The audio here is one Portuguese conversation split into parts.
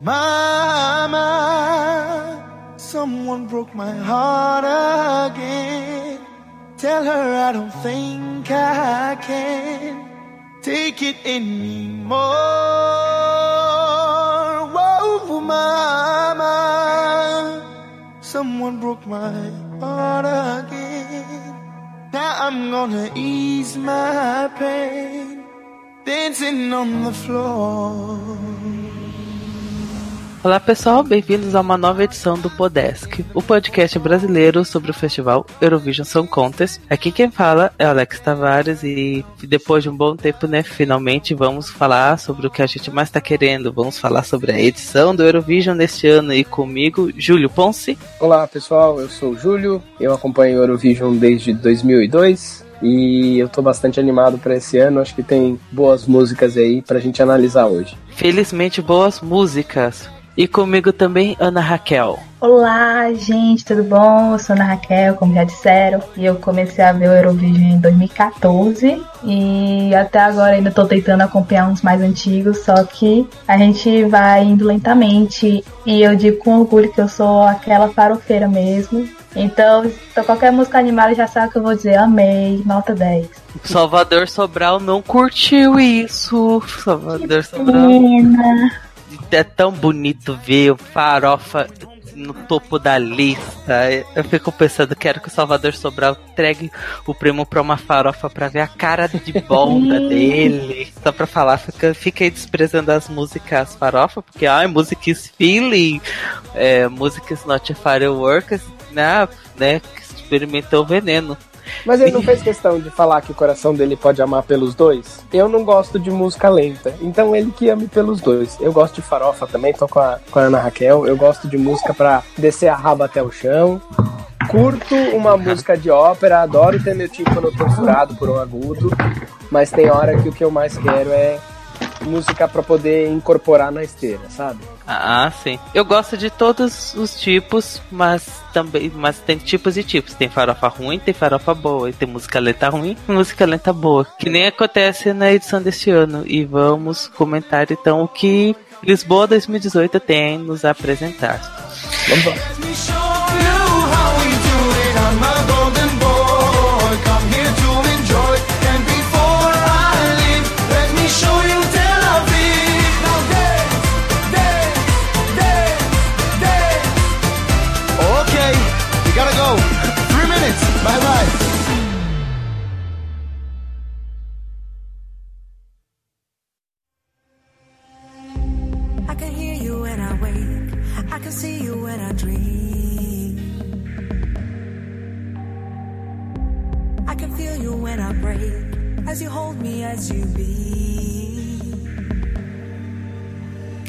Mama, someone broke my heart again. Tell her I don't think I can take it anymore. Whoa, mama, someone broke my heart again. Now I'm gonna ease my pain, dancing on the floor. Olá pessoal, bem-vindos a uma nova edição do Podesk, o podcast brasileiro sobre o festival Eurovision Song Contest. Aqui quem fala é Alex Tavares e depois de um bom tempo, né, finalmente vamos falar sobre o que a gente mais está querendo. Vamos falar sobre a edição do Eurovision neste ano e comigo, Júlio Ponce. Olá pessoal, eu sou o Júlio, eu acompanho o Eurovision desde 2002 e eu tô bastante animado para esse ano. Acho que tem boas músicas aí pra gente analisar hoje. Felizmente, boas músicas. E comigo também, Ana Raquel. Olá, gente, tudo bom? Eu sou Ana Raquel, como já disseram, e eu comecei a ver o Eurovision em 2014 e até agora ainda estou tentando acompanhar uns mais antigos, só que a gente vai indo lentamente e eu digo com orgulho que eu sou aquela farofeira mesmo. Então, então qualquer música animada já sabe que eu vou dizer amei, nota 10. Salvador Sobral não curtiu isso. Salvador que Sobral. Pena é tão bonito ver o farofa no topo da lista. Eu fico pensando, quero que o Salvador Sobral entregue o prêmio pra uma farofa pra ver a cara de bonda dele. Só pra falar, fica, fica aí desprezando as músicas farofa, porque ai, música is feeling, é, música is not fireworks, né? né que experimentou veneno. Mas ele não fez questão de falar que o coração dele pode amar pelos dois? Eu não gosto de música lenta, então ele que ame pelos dois. Eu gosto de farofa também, tô com a, com a Ana Raquel. Eu gosto de música pra descer a raba até o chão. Curto uma música de ópera, adoro ter meu tímpano torturado por um agudo, mas tem hora que o que eu mais quero é música para poder incorporar na esteira, sabe? Ah, sim. Eu gosto de todos os tipos, mas também, mas tem tipos e tipos. Tem farofa ruim, tem farofa boa, e tem música lenta ruim, e música lenta boa, que nem acontece na edição deste ano. E vamos comentar então o que Lisboa 2018 tem nos apresentar. Vamos lá.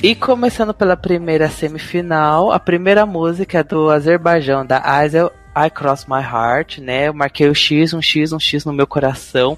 E começando pela primeira semifinal, a primeira música é do Azerbaijão, da Azel I Cross My Heart, né? Eu marquei o X, um X, um X no meu coração.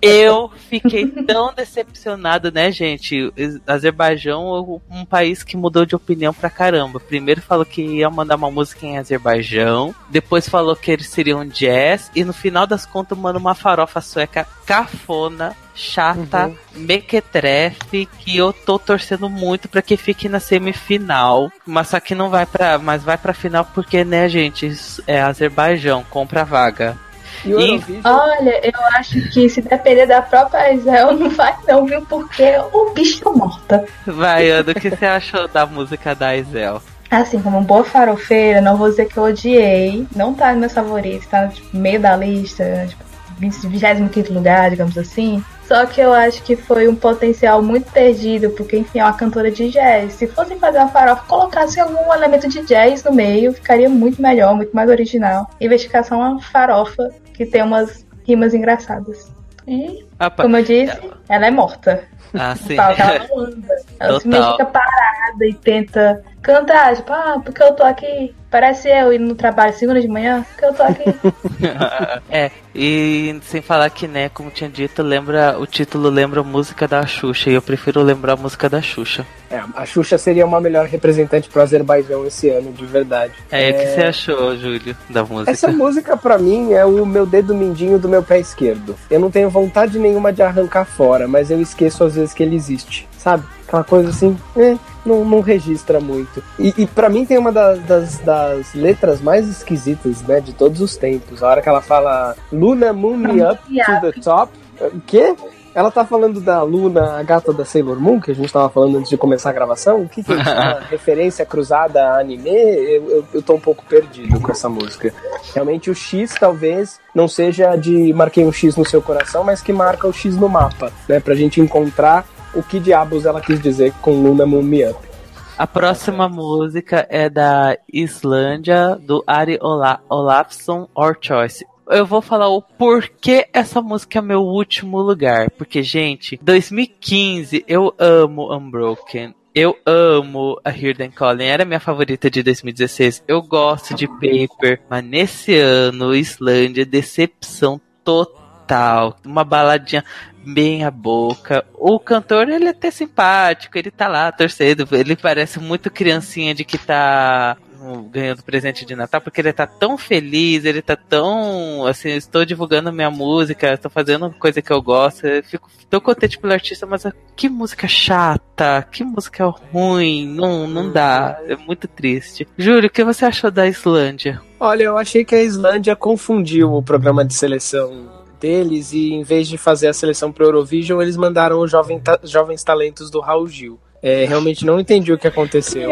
Eu fiquei tão decepcionado, né, gente? Azerbaijão um país que mudou de opinião pra caramba. Primeiro falou que ia mandar uma música em Azerbaijão, depois falou que eles seriam jazz, e no final das contas, manda uma farofa sueca cafona chata, uhum. mequetrefe, que eu tô torcendo muito para que fique na semifinal, mas só que não vai para, mas vai para final porque né, gente, é Azerbaijão, compra a vaga. E Olha, eu acho que se depender da própria Isel, não vai não, viu? Porque o bicho tá morta. Vai, Ana, o que você achou da música da Isel? Assim, como boa farofeira, não vou dizer que eu odiei. Não tá no meu favorito, tá no tipo, meio da lista, tipo, 25 lugar, digamos assim. Só que eu acho que foi um potencial muito perdido, porque, enfim, é uma cantora de jazz. Se fossem fazer uma farofa, colocassem algum elemento de jazz no meio, ficaria muito melhor, muito mais original. Em vez só uma farofa que tem umas rimas engraçadas. Como eu disse, ela é morta. Ah, sim. Fala que ela não anda. Ela Total. simplesmente fica parada e tenta cantar, tipo, ah, porque eu tô aqui. Parece eu indo no trabalho segunda de manhã, porque eu tô aqui. é, e sem falar que, né, como tinha dito, lembra o título lembra a música da Xuxa, e eu prefiro lembrar a música da Xuxa. É, a Xuxa seria uma melhor representante pro Azerbaijão esse ano, de verdade. É, é... o que você achou, Júlio, da música? Essa música, para mim, é o meu dedo mindinho do meu pé esquerdo. Eu não tenho vontade nenhuma de arrancar fora, mas eu esqueço às vezes que ele existe, sabe? Aquela coisa assim, é, não, não registra muito. E, e para mim tem uma das, das, das, letras mais esquisitas, né, de todos os tempos. A hora que ela fala Luna Moon Me Up to the Top. O quê? Ela tá falando da Luna, a gata da Sailor Moon, que a gente tava falando antes de começar a gravação. O que, que é isso? Uma referência cruzada a anime? Eu, eu, eu tô um pouco perdido com essa música. Realmente o X talvez não seja de marquei um X no seu coração, mas que marca o X no mapa, né? Pra gente encontrar o que diabos ela quis dizer com Luna Moon Me Up. A próxima música é da Islândia, do Ari Ola Olafsson Or Choice eu vou falar o porquê essa música é meu último lugar. Porque, gente, 2015 eu amo Unbroken. Eu amo a Hirden Calling, era minha favorita de 2016. Eu gosto de Paper, mas nesse ano, Islândia, decepção total. Uma baladinha bem a boca. O cantor, ele é até simpático, ele tá lá torcendo, ele parece muito criancinha de que tá ganhando presente de Natal, porque ele tá tão feliz, ele tá tão, assim, estou divulgando minha música, estou fazendo coisa que eu gosto, eu fico tão contente pelo artista, mas que música chata, que música ruim, não, não dá, é muito triste. Júlio, o que você achou da Islândia? Olha, eu achei que a Islândia confundiu o programa de seleção deles e em vez de fazer a seleção para Eurovision, eles mandaram os jovem ta jovens talentos do Raul Gil. É, realmente não entendi o que aconteceu.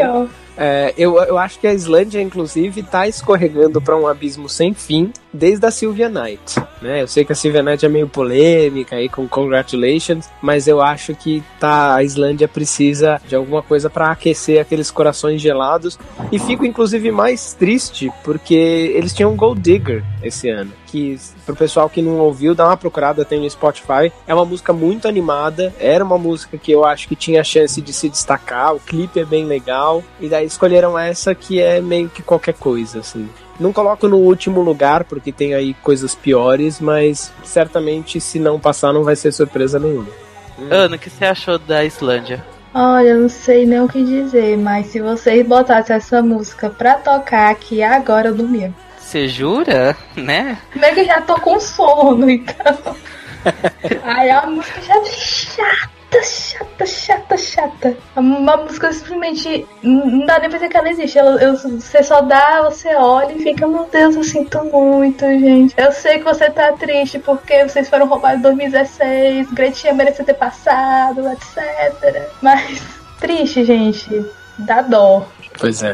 É, eu, eu acho que a Islândia, inclusive, está escorregando para um abismo sem fim desde a Sylvia Knight. Né? Eu sei que a Sylvia Knight é meio polêmica aí com Congratulations, mas eu acho que tá, a Islândia precisa de alguma coisa para aquecer aqueles corações gelados. E fico, inclusive, mais triste porque eles tinham Gold Digger esse ano. Que, pro pessoal que não ouviu, dá uma procurada, tem no Spotify. É uma música muito animada, era uma música que eu acho que tinha chance de se destacar, o clipe é bem legal, e daí escolheram essa que é meio que qualquer coisa, assim. Não coloco no último lugar, porque tem aí coisas piores, mas certamente se não passar não vai ser surpresa nenhuma. Hum. Ana, o que você achou da Islândia? Olha, eu não sei nem o que dizer, mas se vocês botassem essa música pra tocar aqui agora, eu dormia. Você jura? Né? Como é que eu já tô com sono, então. Aí a música já é chata chata, chata, chata. Uma música simplesmente não dá nem pra dizer que ela existe. Ela, eu, você só dá, você olha e fica, meu Deus, eu sinto muito, gente. Eu sei que você tá triste porque vocês foram roubados em 2016, Gretinha merecia ter passado, etc. Mas triste, gente. Dá dó. Pois é.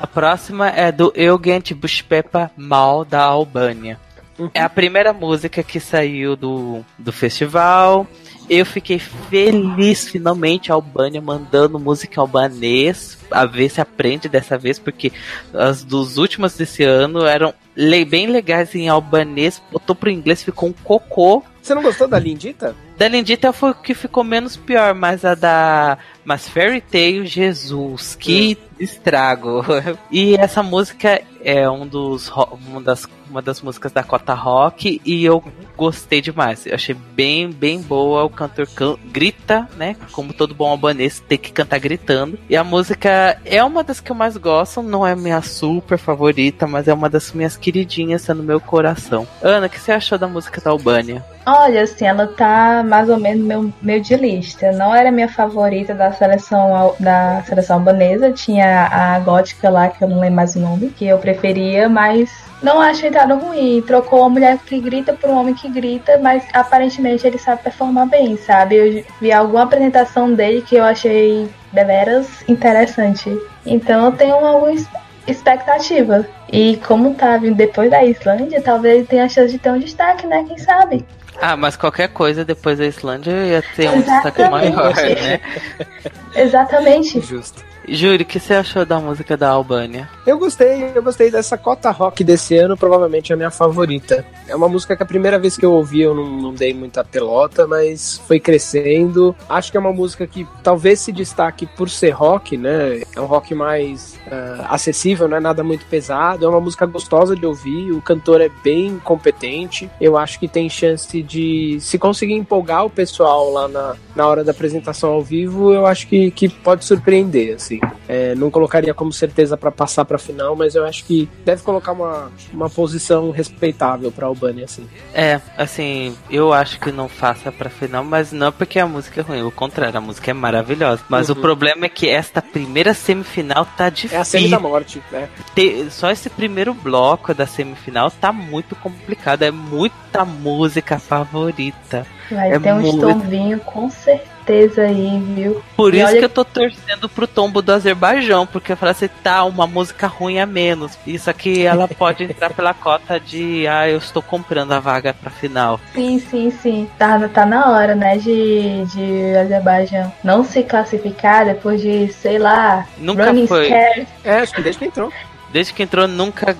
A próxima é do Eugent Bushpepa Mal da Albânia. Uhum. É a primeira música que saiu do, do festival. Eu fiquei feliz finalmente a Albânia mandando música albanês, a ver se aprende dessa vez, porque as dos últimos desse ano eram bem legais em albanês, botou pro inglês, ficou um cocô. Você não gostou da Lindita? Da Lindita foi o que ficou menos pior, mas a da. Mas Fairy Tail, Jesus, que hum. estrago. E essa música é um dos, uma, das, uma das músicas da Cota Rock e eu gostei demais. Eu achei bem, bem boa. O cantor can grita, né? Como todo bom albanês, tem que cantar gritando. E a música é uma das que eu mais gosto, não é minha super favorita, mas é uma das minhas queridinhas, tá no meu coração. Ana, o que você achou da música da Albânia? Olha, assim, ela tá mais ou menos meu, meu de lista. Não era minha favorita da seleção da seleção albanesa. Tinha a gótica lá, que eu não lembro mais o nome, que eu preferia, mas não acho a entrada ruim. Trocou uma mulher que grita por um homem que grita, mas aparentemente ele sabe performar bem, sabe? Eu vi alguma apresentação dele que eu achei deveras interessante. Então eu tenho alguma expectativa. E como tá vindo depois da Islândia, talvez tenha a chance de ter um destaque, né? Quem sabe? Ah, mas qualquer coisa depois da Islândia ia ter um destaque maior, né? Exatamente. Justo. Júlio, o que você achou da música da Albânia? Eu gostei, eu gostei dessa cota rock desse ano, provavelmente a minha favorita. É uma música que a primeira vez que eu ouvi eu não, não, dei muita pelota, mas foi crescendo. Acho que é uma música que talvez se destaque por ser rock, né? É um rock mais uh, acessível, não é nada muito pesado. É uma música gostosa de ouvir, o cantor é bem competente. Eu acho que tem chance de, se conseguir empolgar o pessoal lá na, na hora da apresentação ao vivo, eu acho que, que pode surpreender. Assim. Assim. É, não colocaria como certeza para passar pra final, mas eu acho que deve colocar uma, uma posição respeitável pra Albany, assim. É, assim, eu acho que não faça pra final, mas não porque a música é ruim. O contrário, a música é maravilhosa. Mas Uhum. o problema é que esta primeira semifinal tá difícil. É a semi da morte, né? ter- só esse primeiro bloco da semifinal tá muito complicado. É muita música favorita. Vai É ter um muito- estomvinho com certeza aí, viu? Por E isso olha- que eu tô torcendo pro tombo do Azerbaijão, porque eu falei assim, tá, uma música ruim a menos. Isso aqui ela pode entrar pela cota de, ah, eu estou comprando a vaga pra final. Sim, sim, sim. Tá, tá na hora, né, de, de Azerbaijão não se classificar depois de, sei lá, Nunca Running foi. Scared. É, acho que desde que entrou. Desde que entrou, nunca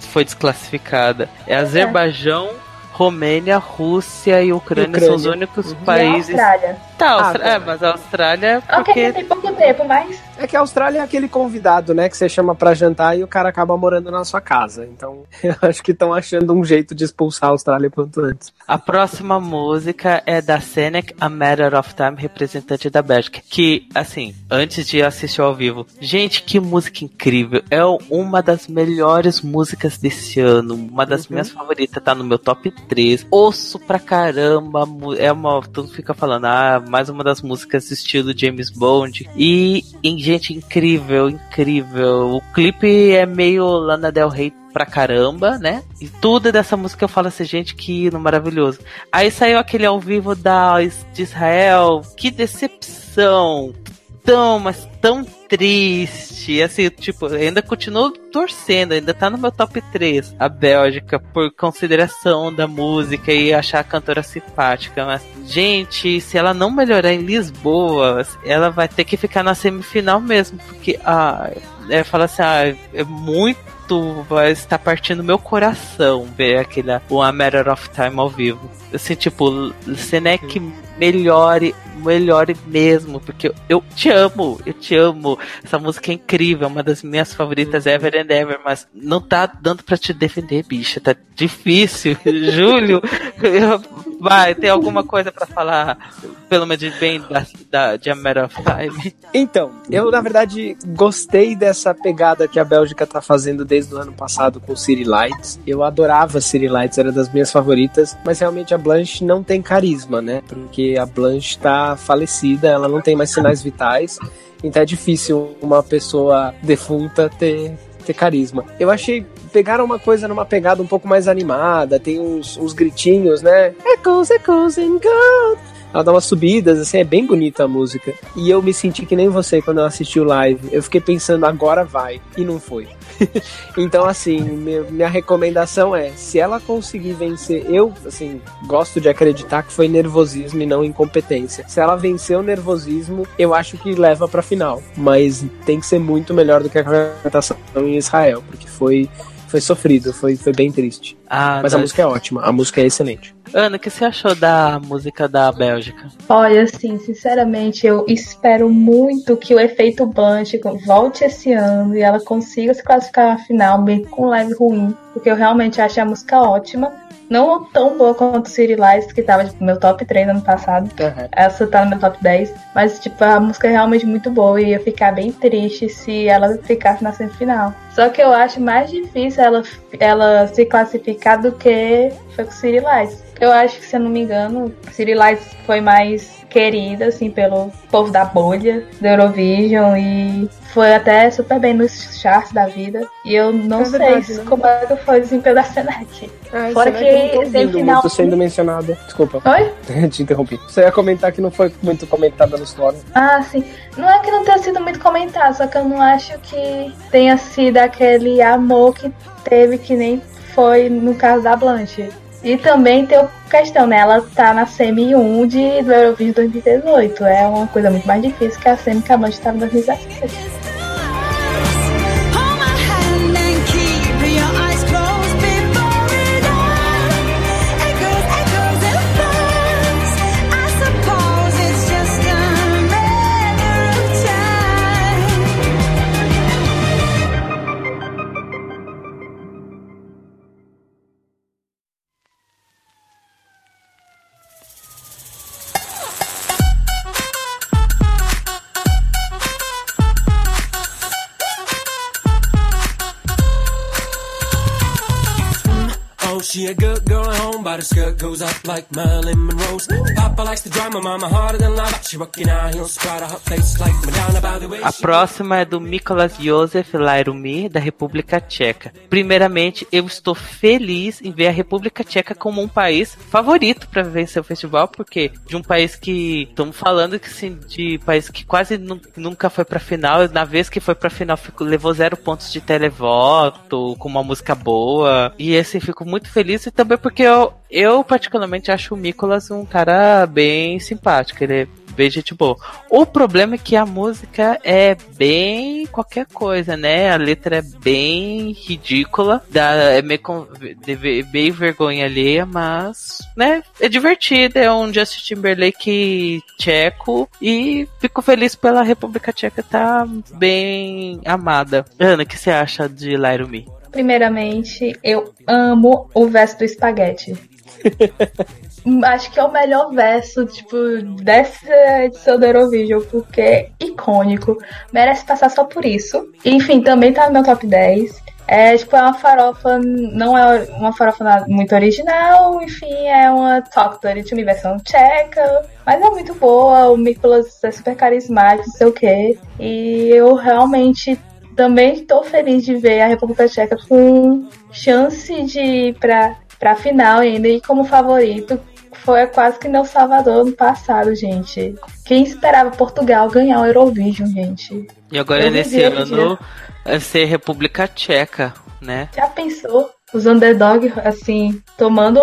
foi, desclassificada. É Azerbaijão, Romênia, Rússia e Ucrânia, Ucrânia. são os únicos Uhum. E a Austrália. Tá, Ah, Austra- tá. é, mas a Austrália é Ok, porque. tem pouco tempo, mas É que a Austrália é aquele convidado, né, que você chama pra jantar e o cara acaba morando na sua casa. Então, eu acho que estão achando um jeito de expulsar a Austrália quanto antes. A próxima música é da Senec, A Matter of Time, representante da Bélgica. Que, assim, antes de assistir ao vivo, gente, que música incrível! É uma das melhores músicas desse ano, uma das minhas favoritas, tá no meu top 3. Osso pra caramba, mu- é uma. Todo mundo fica falando, ah, mais uma das músicas estilo James Bond. E, e, gente, incrível, incrível. O clipe é meio Lana Del Rey pra caramba, né? E tudo dessa música eu falo assim, gente, que hino maravilhoso. Aí saiu aquele ao vivo da de Israel, que decepção. Tão, mas tão triste. Assim, tipo, ainda continuo torcendo, ainda tá no meu top 3. A Bélgica, por consideração da música e achar a cantora simpática. Mas, gente, se ela não melhorar em Lisboa, ela vai ter que ficar na semifinal mesmo. Porque, ah, é, fala assim, ah, é muito vai estar partindo meu coração ver aquele o Matter of Time ao vivo. Assim, tipo, Senec melhore, melhore mesmo, porque eu, eu te amo, eu te amo. Essa música é incrível, uma das minhas favoritas ever and ever, mas não tá dando pra te defender, bicha, tá difícil. Júlio, vai, tem alguma coisa pra falar, pelo menos bem da, da, de A Matter of Time? Então, eu na verdade gostei dessa pegada que a Bélgica tá fazendo desde o ano passado com City Lights. Eu adorava City Lights, era das minhas favoritas, mas realmente a Blanche não tem carisma, né? Porque a Blanche tá falecida, ela não tem mais sinais vitais, então é difícil uma pessoa defunta ter ter carisma. Eu achei pegaram uma coisa numa pegada um pouco mais animada, tem uns, uns gritinhos, né? Echoes, echoes and gold. Ela dá umas subidas, assim, é bem bonita a música. E eu me senti que nem você quando eu assisti o live. Eu fiquei pensando, agora vai. E não foi. então, assim, minha, recomendação é: se ela conseguir vencer, eu, assim, gosto de acreditar que foi nervosismo e não incompetência. Se ela vencer o nervosismo, eu acho que leva pra final. Mas tem que ser muito melhor do que a apresentação em Israel, porque foi. Foi sofrido, foi, foi bem triste. Ah, Mas a nós- música é ótima, a música é excelente. Ana, o que você achou da música da Bélgica? Olha, assim, sinceramente, eu espero muito que o efeito Blanche volte esse ano e ela consiga se classificar na final, mesmo com um live ruim, porque eu realmente achei a música ótima. Não tão boa quanto City Lights, que tava tipo, no meu top 3 ano passado. Essa tá no meu top 10. Mas, tipo, a música é realmente muito boa e ia ficar bem triste se ela ficasse na semifinal. Só que eu acho mais difícil ela, ela se classificar do que foi com City Lights. Eu acho que, se eu não me engano, City Lights foi mais querida, assim, pelo povo da bolha do Eurovision e foi até super bem nos charts da vida. E eu não É sei verdade, né? como é que foi o desempenho da Senec. Fora Será que eu não tô esse final- muito sendo mencionado. Desculpa, Oi? te interrompi. Você ia comentar que não foi muito comentada no story. Ah, sim. Não é que não tenha sido muito comentado, só que eu não acho que tenha sido aquele amor que teve que nem foi no caso da Blanche. E também tem questão, né? Ela tá na semi 1 de, do Eurovision 2018. É uma coisa muito mais difícil que a semi que a Blanche estava em 2017. She skirt goes up like Marilyn Monroe's. Papa likes the drama, mama harder than lava. She rockin' out heels, spread her face like Madonna by the way. A próxima é do Mikolas Josef Lairumi, da República Tcheca. Primeiramente, eu estou feliz em ver a República Tcheca como um país favorito para vencer o festival, porque de um país que estamos falando que sim, de país que quase nu- nunca foi pra final, na vez que foi pra final ficou, levou zero pontos de televoto, com uma música boa. E assim, fico muito feliz e também porque eu, eu particularmente acho o Mikolas um cara bem simpático. Ele é bem gente boa. O problema é que a música é bem qualquer coisa, né? A letra é bem ridícula, dá, é meio, bem vergonha alheia, mas, né? É divertida, é um Justin Timberlake tcheco e fico feliz pela República Tcheca tá bem amada. Ana, o que você acha de Lyra Me? Primeiramente, eu amo o verso do espaguete. Acho que é o melhor verso, tipo, dessa edição do Eurovision, porque é icônico. Merece passar só por isso. Enfim, também tá no meu top 10. É, tipo, é uma farofa, não é uma farofa muito original, enfim, é uma Talk Dirty Me versão tcheca, mas é muito boa, o Nicolas é super carismático, não sei o quê, e eu realmente também estou feliz de ver a República Tcheca com chance de ir pra, pra final ainda e como favorito. Foi quase que meu Salvador no passado, gente. Quem esperava Portugal ganhar o Eurovision, gente? E agora nesse ano vai ser República Tcheca, né? Já pensou? Os underdog, assim, tomando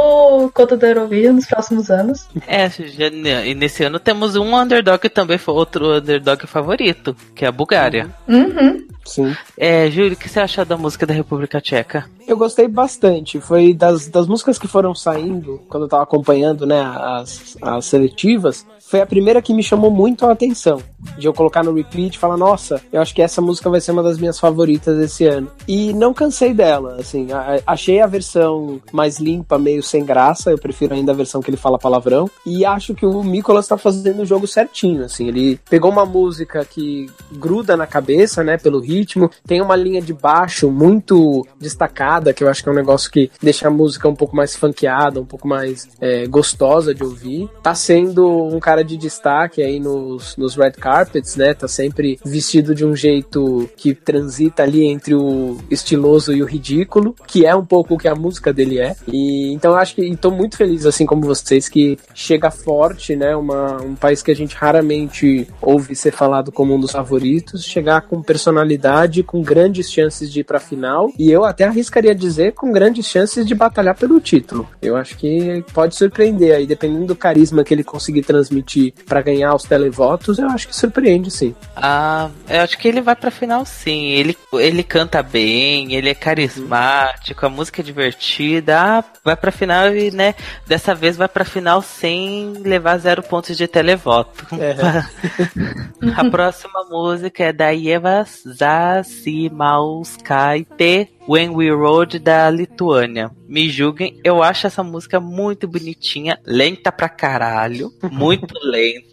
conta do Eurovision nos próximos anos. É, já- e nesse ano temos um underdog que também foi outro underdog favorito, que é a Bulgária. Uhum. Sim. É, Júlio, o que você achou da música da República Tcheca? Eu gostei bastante. Foi das, das músicas que foram saindo, quando eu tava acompanhando, né, as, as seletivas, foi a primeira que me chamou muito a atenção. De eu colocar no repeat e falar, nossa, eu acho que essa música vai ser uma das minhas favoritas esse ano. E não cansei dela, assim, achei a versão mais limpa, meio sem graça, eu prefiro ainda a versão que ele fala palavrão. E acho que o Nicolas tá fazendo o jogo certinho, assim, ele pegou uma música que gruda na cabeça, né, pelo ritmo, tem uma linha de baixo muito destacada, que eu acho que é um negócio que deixa a música um pouco mais funkeada, um pouco mais é, gostosa de ouvir. Tá sendo um cara de destaque aí nos, nos red carpets, né, tá sempre vestido de um jeito que transita ali entre o estiloso e o ridículo, que é um pouco o que a música dele é. E então eu acho que e tô muito feliz, assim como vocês, que chega forte, né, uma, um país que a gente raramente ouve ser falado como um dos favoritos, chegar com personalidade, com grandes chances de ir pra final, e eu até arriscaria dizer com grandes chances de batalhar pelo título. Eu acho que pode surpreender aí, dependendo do carisma que ele conseguir transmitir pra ganhar os televotos, eu acho que surpreende sim. Ah, eu acho que ele vai pra final sim. Ele, ele canta bem, ele é carismático, a música é divertida. Ah, vai pra final e, né, dessa vez vai pra final sem levar zero pontos de televoto. a próxima música é da Eva Zasimauskaite, When We Rode, da Lituânia. Me julguem, eu acho essa música muito bonitinha, lenta pra caralho, muito lenta.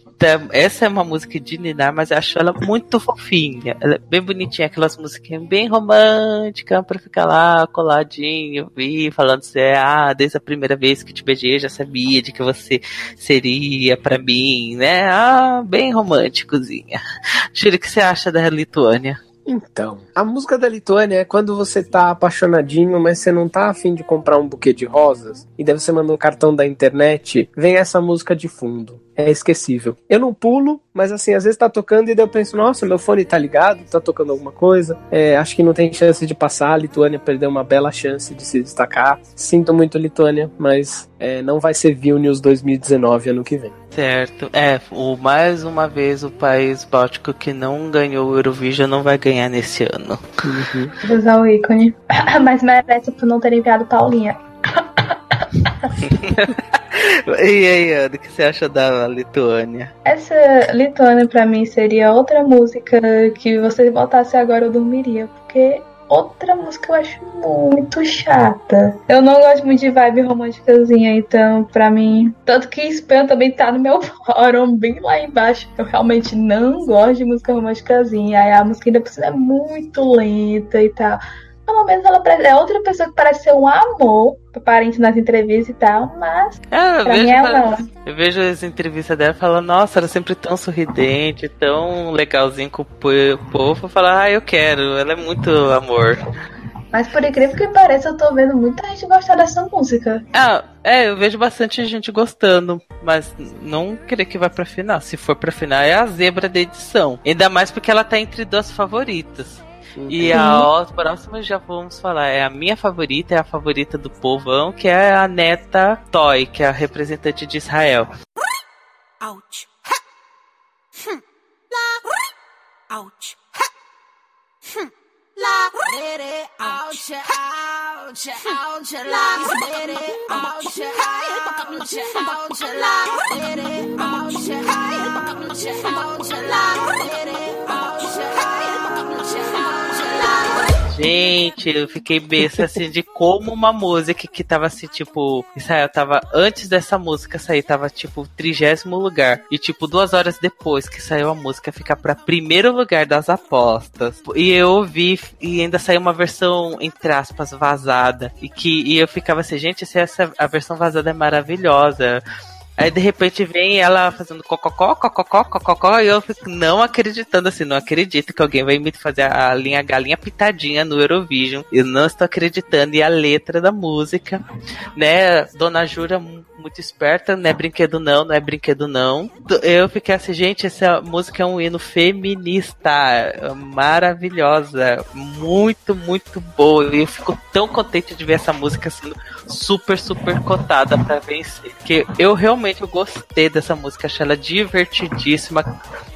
Essa é uma música de Ninar, mas eu acho ela muito fofinha. Ela é bem bonitinha, aquelas musiquinhas bem românticas pra ficar lá coladinho, vi falando assim, ah, desde a primeira vez que te beijei, eu já sabia de que você seria pra mim, né? Ah, bem românticozinha. Júlio, o que você acha da Lituânia? Então, a música da Lituânia é quando você tá apaixonadinho, mas você não tá afim de comprar um buquê de rosas, e daí você manda um cartão da internet, vem essa música de fundo. É esquecível. Eu não pulo, mas assim, às vezes tá tocando e daí eu penso, nossa, meu fone tá ligado, tá tocando alguma coisa. É, acho que não tem chance de passar. A Lituânia perdeu uma bela chance de se destacar. Sinto muito, Lituânia, mas é, não vai ser Vilnius 2019 ano que vem. Certo. É, o, mais uma vez o país báltico que não ganhou o Eurovision não vai ganhar nesse ano. Uhum. Usar o ícone. Mas merece por não ter enviado Paulinha. e aí, Ana, o que você acha da Lituânia? Essa Lituânia pra mim seria outra música que você botasse agora eu dormiria, porque outra música eu acho muito chata. Eu não gosto muito de vibe românticazinha, então pra mim, tanto que Spam também tá no meu fórum, bem lá embaixo. Eu realmente não gosto de música românticazinha. A música ainda por cima é muito lenta e tal. Pelo menos ela é outra pessoa que parece ser um amor, aparente nas entrevistas e tal, mas É, eu pra mim é ela- eu vejo as entrevistas dela e falo, nossa, ela é sempre tão sorridente, tão legalzinho com o po- povo. Falo, ah, eu quero, ela é muito amor. Mas por incrível que pareça, eu tô vendo muita gente gostar dessa música. Ah, é, eu vejo bastante gente gostando, mas não querer que vá pra final. Se for pra final, é a zebra da edição. Ainda mais porque ela tá entre duas favoritas. E a ó- próxima já vamos falar, é a minha favorita, é a favorita do povão, que é a neta Toy, que é a representante de Israel. Ouch. Ha. Hm. La. Gente, eu fiquei besta assim de como uma música que tava assim, tipo, Israel tava antes dessa música sair, tava tipo trigésimo lugar. E tipo, duas horas depois que saiu a música, ficar pra primeiro lugar das apostas. E eu ouvi e ainda saiu uma versão, entre aspas, vazada. E que e eu ficava assim, gente, se essa a versão vazada é maravilhosa. Aí de repente vem ela fazendo cococó, cococó, cococó, e eu fico não acreditando assim, não acredito que alguém vai me fazer a linha galinha pitadinha no Eurovision. Eu não estou acreditando. E a letra da música, né? Dona Jura mu- muito esperta, não é brinquedo não, não é brinquedo não. Eu fiquei assim, gente, essa música é um hino feminista, maravilhosa, muito, muito boa. E eu fico tão contente de ver essa música sendo super, super cotada pra vencer. Porque eu realmente gostei dessa música, achei ela divertidíssima.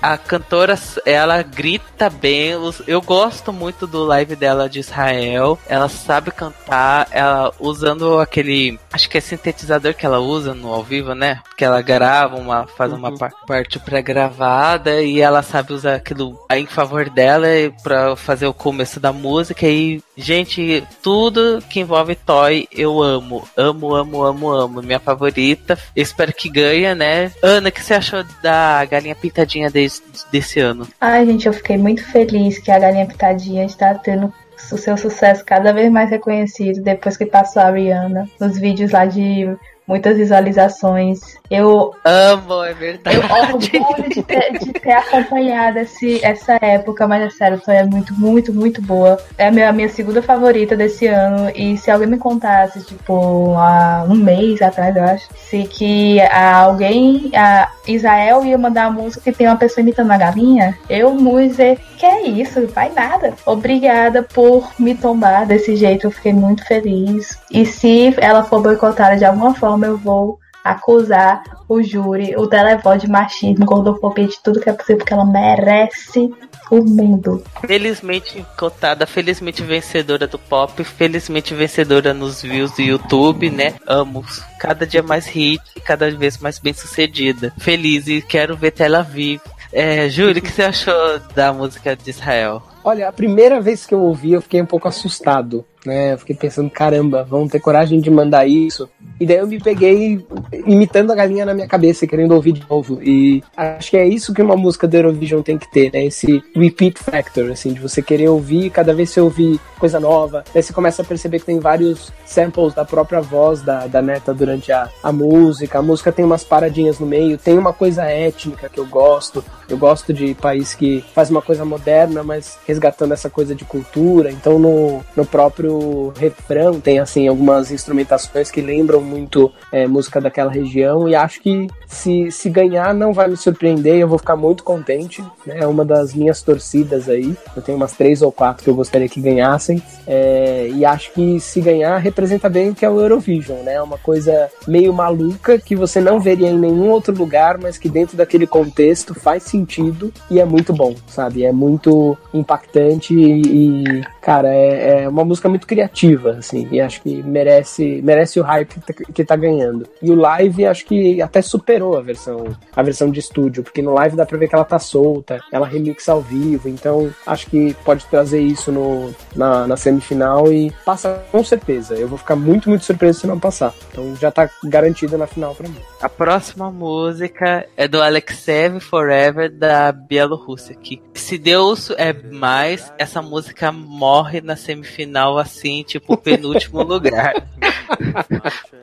A cantora, ela grita bem. Eu gosto muito do live dela de Israel. Ela sabe cantar, ela usando aquele. Acho que é sintetizador que ela usa no ao vivo, né? Que ela grava uma. faz uma par- parte pré-gravada e ela sabe usar aquilo em favor dela pra fazer o começo da música. E, gente, tudo que envolve Toy eu amo. Amo, amo, amo, amo. Minha favorita. Eu espero que ganhe, né? Ana, o que você achou da galinha pintadinha desse, desse ano? Ai, gente, eu fiquei muito feliz que a Galinha Pitadinha está tendo o seu sucesso cada vez mais reconhecido depois que passou a Rihanna nos vídeos lá de muitas visualizações. Eu, Amo, é verdade. eu orgulho de ter, de ter acompanhado esse, essa época, mas é sério, é muito, muito, muito boa. É a minha, a minha segunda favorita desse ano. E se alguém me contasse, tipo, há um mês atrás, eu acho, se que a alguém, a Israel ia mandar uma música que tem uma pessoa imitando a galinha, eu não ia dizer, que é isso, vai nada. Obrigada por me tombar desse jeito, eu fiquei muito feliz. E se ela for boicotada de alguma forma, eu vou acusar o júri, o televó de machismo, gordofobia, de tudo que é possível, porque ela merece o mundo. Felizmente cotada, felizmente vencedora do pop, felizmente vencedora nos views do YouTube, né? Amo. Cada dia mais hit, cada vez mais bem sucedida. Feliz e quero ver Tel Aviv. É, Júlio, o que você achou da música de Israel? Olha, a primeira vez que eu ouvi, eu fiquei um pouco assustado, né? Eu fiquei pensando, caramba, vão ter coragem de mandar isso. E daí eu me peguei imitando a galinha na minha cabeça, querendo ouvir de novo. E acho que é isso que uma música do Eurovision tem que ter, né? Esse repeat factor, assim, de você querer ouvir, cada vez você ouvir coisa nova. Daí você começa a perceber que tem vários samples da própria voz da, da neta durante a, a música. A música tem umas paradinhas no meio, tem uma coisa étnica que eu gosto. Eu gosto de país que faz uma coisa moderna, mas resgatando essa coisa de cultura. Então no, no próprio refrão tem assim algumas instrumentações que lembram muito é, música daquela região e acho que se, se ganhar não vai me surpreender, eu vou ficar muito contente. né? É uma das minhas torcidas aí. Eu tenho umas três ou quatro que eu gostaria que ganhassem. É, e acho que se ganhar representa bem o que é o Eurovision, né? Uma coisa meio maluca que você não veria em nenhum outro lugar, mas que dentro daquele contexto faz sentido e é muito bom, sabe? É muito impactante e, e, cara, é, é uma música muito criativa, assim, e acho que merece, merece o hype que tá, que tá ganhando. E o live acho que até superou a versão, a versão de estúdio, porque no live dá pra ver que ela tá solta, ela remixa ao vivo, então acho que pode trazer isso no, na, na semifinal e passa com certeza. Eu vou ficar muito, muito surpreso se não passar. Então já tá garantido na final pra mim. A próxima música é do Alexev Forever da Bielorrússia, que se Deus é Mas essa música morre na semifinal, assim, tipo, penúltimo lugar.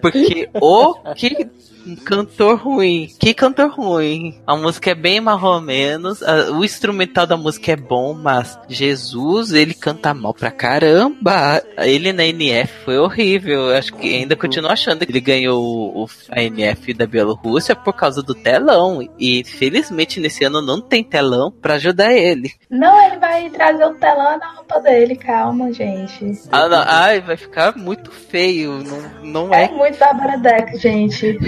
Porque o que cantor ruim. Que cantor ruim. A música é bem mais ou menos. O instrumental da música é bom, mas Jesus, ele canta mal pra caramba. Ele na NF foi horrível. Eu Acho que ainda continuo achando que ele ganhou a NF da Bielorrússia por causa do telão. E felizmente nesse ano não tem telão pra ajudar ele. Não, ele vai trazer o telão na roupa dele, calma, gente. Ah, não, ai, vai ficar muito feio. Não, não É é. muito Bárbara Dex, gente.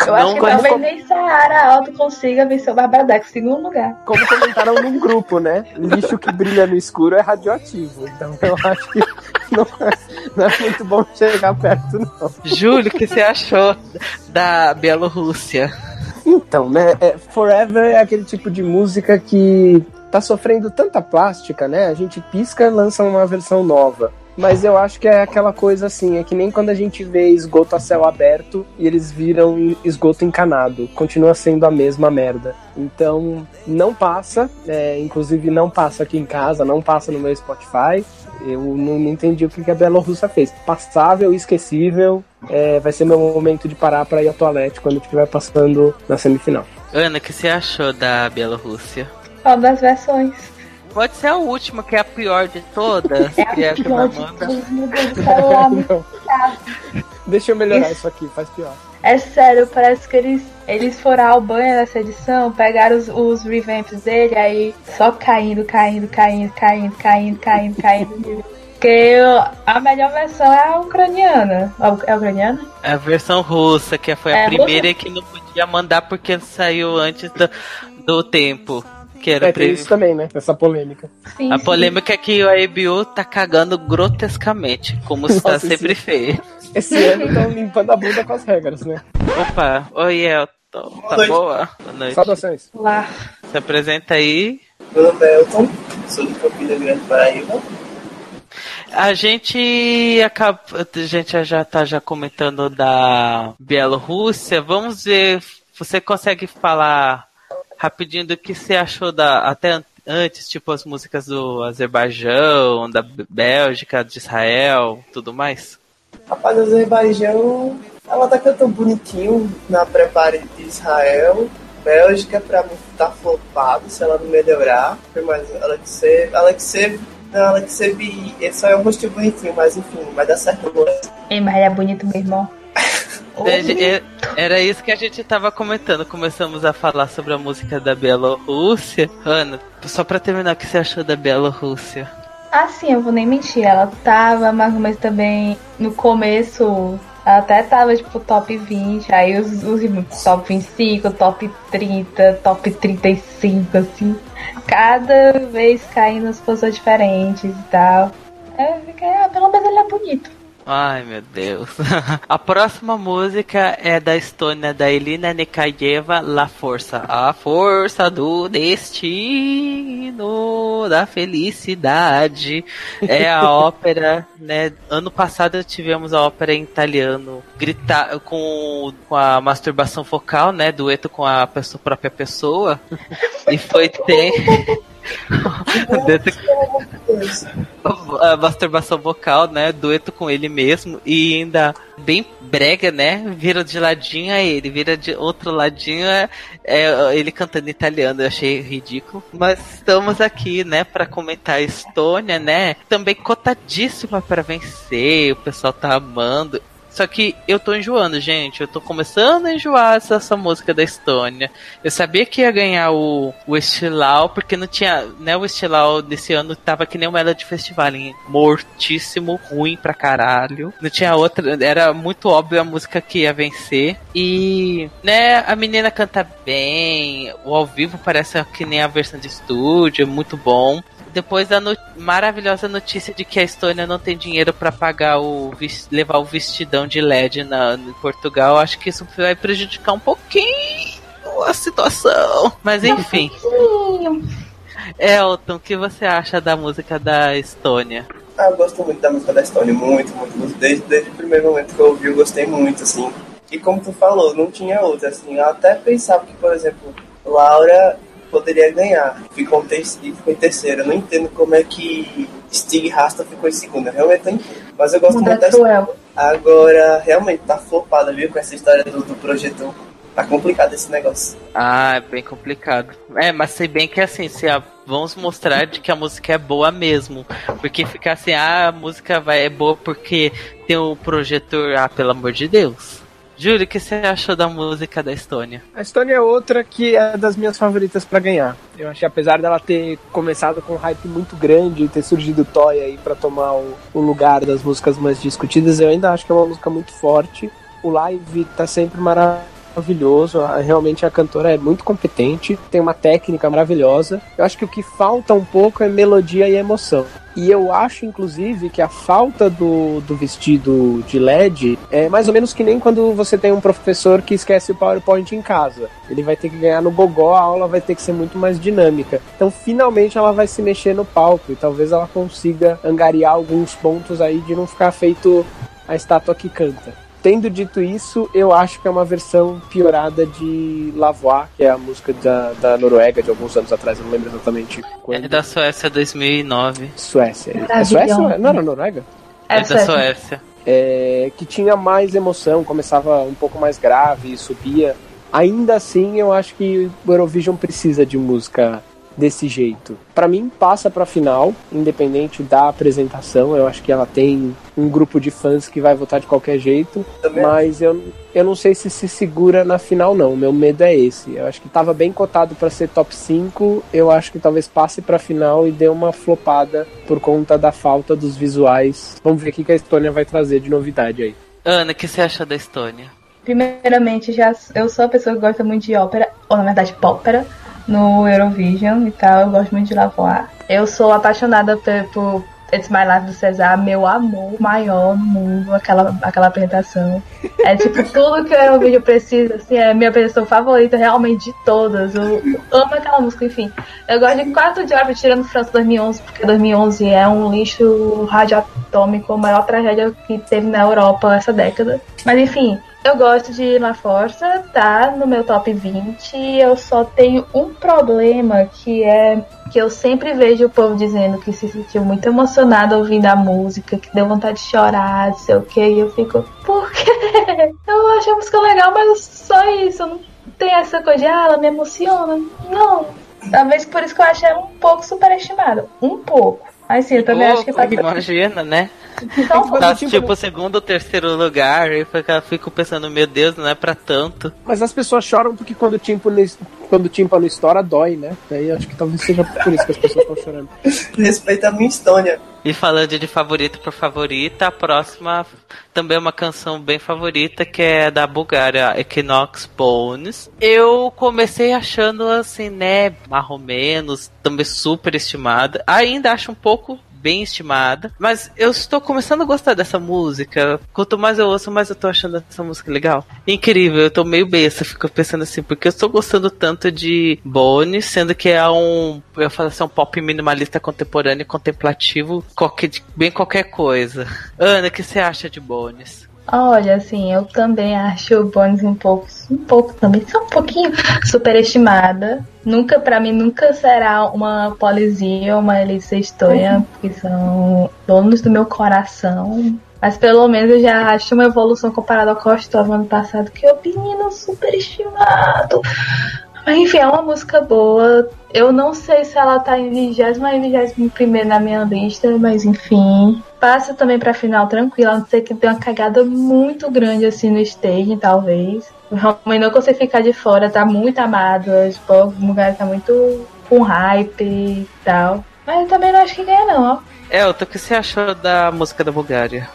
Eu Não acho que vai- talvez nem Saara Alto consiga vencer o Bárbara Dex, segundo lugar. Como comentaram num grupo, né? Lixo que brilha no escuro é radioativo. Então eu acho que não é, não é muito bom chegar perto, não. Júlio, o que você achou da Bielorrússia? Então, né? é, Forever é aquele tipo de música que tá sofrendo tanta plástica, né? A gente pisca e lança uma versão nova. Mas eu acho que é aquela coisa assim, é que nem quando a gente vê esgoto a céu aberto e eles viram esgoto encanado. Continua sendo a mesma merda. Então, não passa, é, inclusive não passa aqui em casa, não passa no meu Spotify. Eu não, não entendi o que a Bielorrússia fez. Passável, esquecível, é, vai ser meu momento de parar pra ir ao toalete quando estiver passando na semifinal. Ana, o que você achou da Bielorrússia? Qual das versões? Pode ser a última, que é a pior de todas, que é a que pior de todas. Deixa eu melhorar Isso. isso aqui, faz pior. É sério, parece que eles, eles foram ao banho nessa edição, pegaram os, os revamps dele, aí só caindo, caindo, caindo, caindo, caindo, caindo, caindo. Porque a melhor versão é a ucraniana. É a ucraniana? É a versão russa, que foi a É, primeira que não podia mandar porque saiu antes do, do tempo. Que era É, previsto. isso também, né? Essa polêmica. Sim, A sim. polêmica é que o ABU tá cagando grotescamente, como está Nossa, sempre feio. Esse ano estão limpando a bunda com as regras, né? Opa, oi Elton, tá noite. boa? Boa noite. Saudações. Lá. Se apresenta aí. Meu nome é Elton, sou de Campina Grande, Paraíba. A gente acaba, a gente já tá já comentando da Bielorrússia. Vamos ver, você consegue falar rapidinho do que você achou da até an- antes, tipo as músicas do Azerbaijão, da Bélgica, de Israel, tudo mais? Rapaz, a Azerbaijão, ela tá cantando bonitinho na prepare de Israel. Bélgica, pra mim, tá flopado se ela não melhorar. Mas Alexei, Alexei, não, Alexei, ele só é um rostinho bonitinho, mas enfim, vai dar certo. Ei, mas ele é bonito mesmo, ó. É, é- Era isso que a gente tava comentando. Começamos a falar sobre a música da Bielorrússia. Ana, só pra terminar, o que você achou da Bielorrússia? Assim, eu vou nem mentir, ela tava ou menos também no começo. Ela até tava tipo top 20, aí os, os top 25, top 30, top 35, assim. Cada vez caindo as posições diferentes e tal. Eu fiquei, ah, pelo menos ele é bonito. Ai, meu Deus. A próxima música é da Estônia, da Elina Nekayeva, La Força. A força do destino, da felicidade. É a ópera, né? Ano passado tivemos a ópera em italiano, gritar com, com a masturbação focal, né? Dueto com a pessoa, própria pessoa. E foi ter. A masturbação vocal, né? Dueto com ele mesmo e ainda bem brega, né? Vira de ladinho a ele, vira de outro ladinho é, é ele cantando italiano. Eu achei ridículo. Mas estamos aqui, né, para comentar a Estônia, né? Também cotadíssima para vencer. O pessoal tá amando. Só que eu tô enjoando, gente. Eu tô começando a enjoar essa, essa música da Estônia. Eu sabia que ia ganhar o, o Estilau, porque não tinha. Né, o Estilau desse ano tava que nem o Melody Festival, hein? mortíssimo, ruim pra caralho. Não tinha outra. Era muito óbvio a música que ia vencer. E, né, a menina canta bem. O ao vivo parece que nem a versão de estúdio, é muito bom depois da no- maravilhosa notícia de que a Estônia não tem dinheiro para pagar o levar o vestidão de LED na, em Portugal, acho que isso vai prejudicar um pouquinho a situação. Mas enfim, Elton, o que você acha da música da Estônia? Ah, eu gosto muito da música da Estônia, muito, muito, muito. Desde, desde o primeiro momento que eu ouvi, eu gostei muito, assim. E como tu falou, não tinha outra, assim. Eu até pensava que, por exemplo, Laura poderia ganhar. Ficou, em ter- e ficou em terceiro. Eu não entendo como é que Stig Rasta ficou em segundo. Eu realmente não entendo. Mas eu gosto Mundo muito é dessa. cruel. Agora, realmente, tá flopada, viu? Com essa história do, do projeto. Tá complicado esse negócio. Ah, é bem complicado. É, mas sei bem que assim, se a- vamos mostrar de que a música é boa mesmo. Porque ficar assim, ah, a música vai, é boa porque tem o projetor. Ah, pelo amor de Deus. Júlio, o que você achou da música da Estônia? A Estônia é outra que é das minhas favoritas pra ganhar. Eu acho que apesar dela ter começado com um hype muito grande e ter surgido Toy aí pra tomar o, o lugar das músicas mais discutidas, eu ainda acho que é uma música muito forte. O live tá sempre maravilhoso, realmente a cantora é muito competente, tem uma técnica maravilhosa. Eu acho que o que falta um pouco é melodia e emoção. E eu acho, inclusive, que a falta do, do vestido de LED é mais ou menos que nem quando você tem um professor que esquece o PowerPoint em casa. Ele vai ter que ganhar no gogó, a aula vai ter que ser muito mais dinâmica. Então, finalmente, ela vai se mexer no palco e talvez ela consiga angariar alguns pontos aí de não ficar feito a estátua que canta. Tendo dito isso, eu acho que é uma versão piorada de Lavoie, que é a música da, da Noruega de alguns anos atrás, eu não lembro exatamente quando. É da Suécia 2009. Suécia. É Maravilhosa. Suécia? Não era Noruega? É, Essa da é- Suécia. É, que tinha mais emoção, começava um pouco mais grave e subia. Ainda assim, eu acho que o Eurovision precisa de música desse jeito. Pra mim, passa pra final, independente da apresentação. Eu acho que ela tem um grupo de fãs que vai votar de qualquer jeito. Também Mas eu, eu não sei se se segura na final, não. O meu medo é esse. Eu acho que tava bem cotado pra ser top 5. Eu acho que talvez passe pra final e dê uma flopada por conta da falta dos visuais. Vamos ver o que que a Estônia vai trazer de novidade aí. Ana, o que você acha da Estônia? Primeiramente, já eu sou uma pessoa que gosta muito de ópera, ou na verdade, pópera, no Eurovision e tal. Eu gosto muito de Lavoie. Eu sou apaixonada por It's My Life do César, meu amor maior no mundo, aquela, aquela apresentação. É tipo tudo que o Eurovision precisa, assim, é minha apresentação favorita realmente de todas. Eu amo aquela música, enfim. Eu gosto de quatro de ópera, tirando França 2011, porque 2011 é um lixo radioatômico, a maior tragédia que teve na Europa essa década. Mas enfim, eu gosto de La Força, tá no meu top 20. Eu só tenho um problema que é que eu sempre vejo o povo dizendo que se sentiu muito emocionado ouvindo a música, que deu vontade de chorar, não sei o que, e eu fico, por quê? Eu acho a música legal, mas só isso, não tem essa coisa de, ah, ela me emociona. Não. Talvez por isso que eu acho ela um pouco superestimada. Um pouco. Mas sim, eu também acho que faz imagina, né? Então, Tá tipo segundo ou terceiro lugar, e fica- fico pensando, meu Deus, não é pra tanto. Mas as pessoas choram porque quando o tímpano, quando o tímpano estoura, dói, né? Daí acho que talvez seja por isso que as pessoas estão chorando. Respeita a minha Estônia. E falando de favorito por favorita, a próxima também é uma canção bem favorita, que é da Bulgária, Equinox Bones. Eu comecei achando assim, né, mais ou menos, também super estimada. Ainda acho um pouco bem estimada, mas eu estou começando a gostar dessa música. Quanto mais eu ouço, mais eu tô achando essa música legal. Incrível, eu tô meio besta, fico pensando assim, porque eu estou gostando tanto de Bones, sendo que é um, eu falo assim, um pop minimalista contemporâneo, contemplativo, qualquer, bem qualquer coisa. Ana, o que você acha de Bones? Olha, assim, eu também acho o Bones um pouco, um pouco também, só um pouquinho superestimada. Nunca, pra mim, nunca será uma Polizinha ou uma Elisa Estonha, porque são donos do meu coração. Mas pelo menos eu já acho uma evolução comparada ao Kostov ano passado, que é o menino superestimado. Mas enfim, é uma música boa. Eu não sei se ela tá em 20 ou 21 na minha lista, mas enfim. Passa também pra final tranquila, a não ser que tenha uma cagada muito grande assim no stage, talvez. Realmente não consigo ficar de fora, tá muito amado. Tipo, o lugar tá muito com hype e tal. Mas eu também não acho que ganha, não, ó. Elton, o que você achou da música da Bulgária?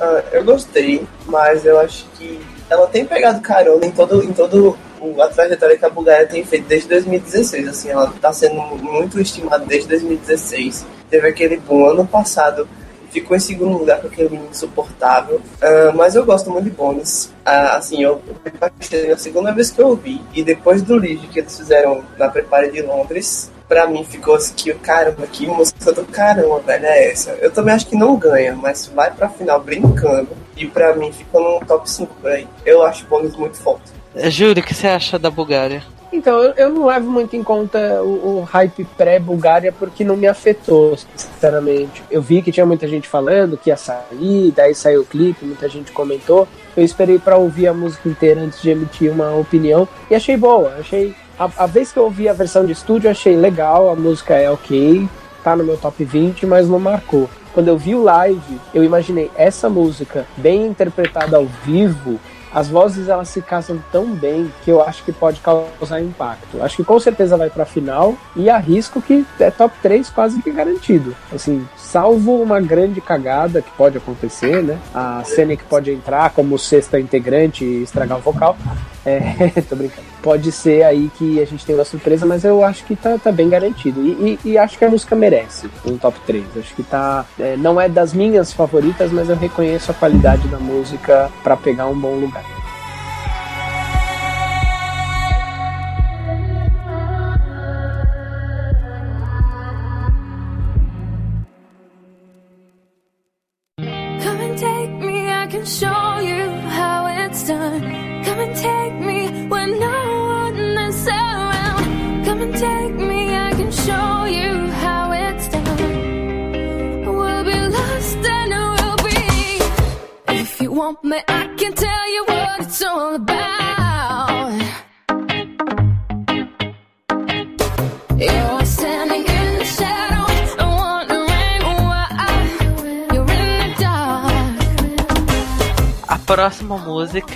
Ah, eu gostei, mas eu acho que ela tem pegado carona em todo, em todo a trajetória que a Bulgária tem feito desde 2016. Assim, ela tá sendo muito estimada desde 2016. Teve aquele boom ano passado, ficou em segundo lugar com aquele menino insuportável. Ah, mas eu gosto muito de Bones. Ah, assim, eu achei a segunda vez que eu ouvi, e depois do lead que eles fizeram na Prepare de Londres, pra mim ficou assim que, caramba, que música do caramba, velho, é essa. Eu também acho que não ganha, mas vai pra final brincando. E pra mim ficou no top 5 por aí. Eu acho o Bones muito forte. Júlio, o que você acha da Bulgária? Então, eu, não levo muito em conta o, o hype pré-Bulgária porque não me afetou, sinceramente. Eu vi que tinha muita gente falando que ia sair, daí saiu o clipe, muita gente comentou. Eu esperei pra ouvir a música inteira antes de emitir uma opinião e achei boa. Achei a, a vez que eu ouvi a versão de estúdio, achei legal, a música é ok, tá no meu top 20, mas não marcou. Quando eu vi o live, eu imaginei essa música bem interpretada ao vivo, as vozes elas se casam tão bem que eu acho que pode causar impacto. Acho que com certeza vai pra final e arrisco que é top 3 quase que garantido. Assim, salvo uma grande cagada que pode acontecer, né? A Scenic pode entrar como sexta integrante e estragar o vocal. É, tô brincando. Pode ser aí que a gente tenha uma surpresa, mas eu acho que tá, tá bem garantido. E, e- e acho que a música merece um top 3. Acho que tá. é, não é das minhas favoritas, mas eu reconheço a qualidade da música pra pegar um bom lugar.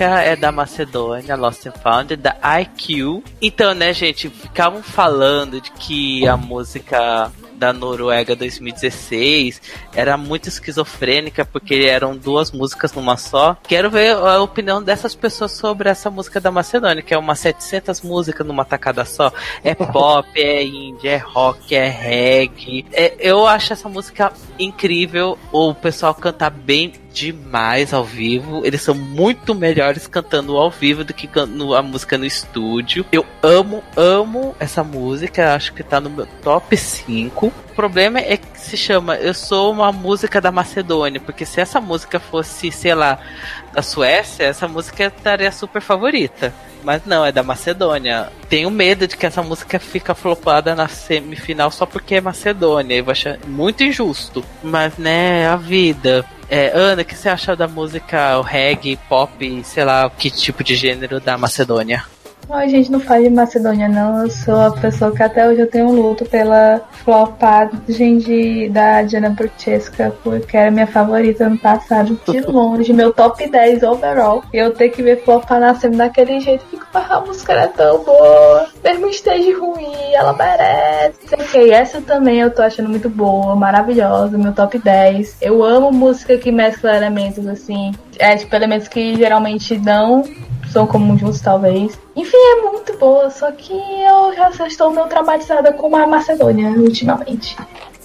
É da Macedônia, Lost and Found, da IQ. Então, né, gente, ficavam falando de que a música da Noruega 2016 era muito esquizofrênica porque eram duas músicas numa só. Quero ver a opinião dessas pessoas sobre essa música da Macedônia, que é umas 700 músicas numa tacada só. É pop, é indie, é rock, é reggae. É, eu acho essa música incrível. O pessoal canta bem demais ao vivo. Eles são muito melhores cantando ao vivo do que no- a música no estúdio. Eu amo, amo essa música. Acho que tá no meu top 5. O problema é que se chama Eu Sou uma Música da Macedônia. Porque se essa música fosse, sei lá, da Suécia, essa música estaria super favorita. Mas não, é da Macedônia. Tenho medo de que essa música fica flopada na semifinal só porque é Macedônia. Eu vou achar muito injusto. Mas, né, a vida. É, Ana, o que você acha da música, o reggae, pop, sei lá, que tipo de gênero da Macedônia? Ai, gente, não fale de Macedônia, não. Eu sou a pessoa que até hoje eu tenho um luto pela flopagem de, da Diana Burchesca, porque era minha favorita ano passado, de longe, meu top 10 overall. E eu ter que ver flopar na semi daquele jeito, fico, ah, a música era tão boa, mesmo esteja ruim, ela merece. Ok, essa também eu tô achando muito boa, maravilhosa, meu top 10. Eu amo música que mescla elementos assim, é, tipo, elementos que geralmente não são comuns juntos, talvez. Enfim, é muito boa, só que eu já estou meio traumatizada com a Macedônia ultimamente.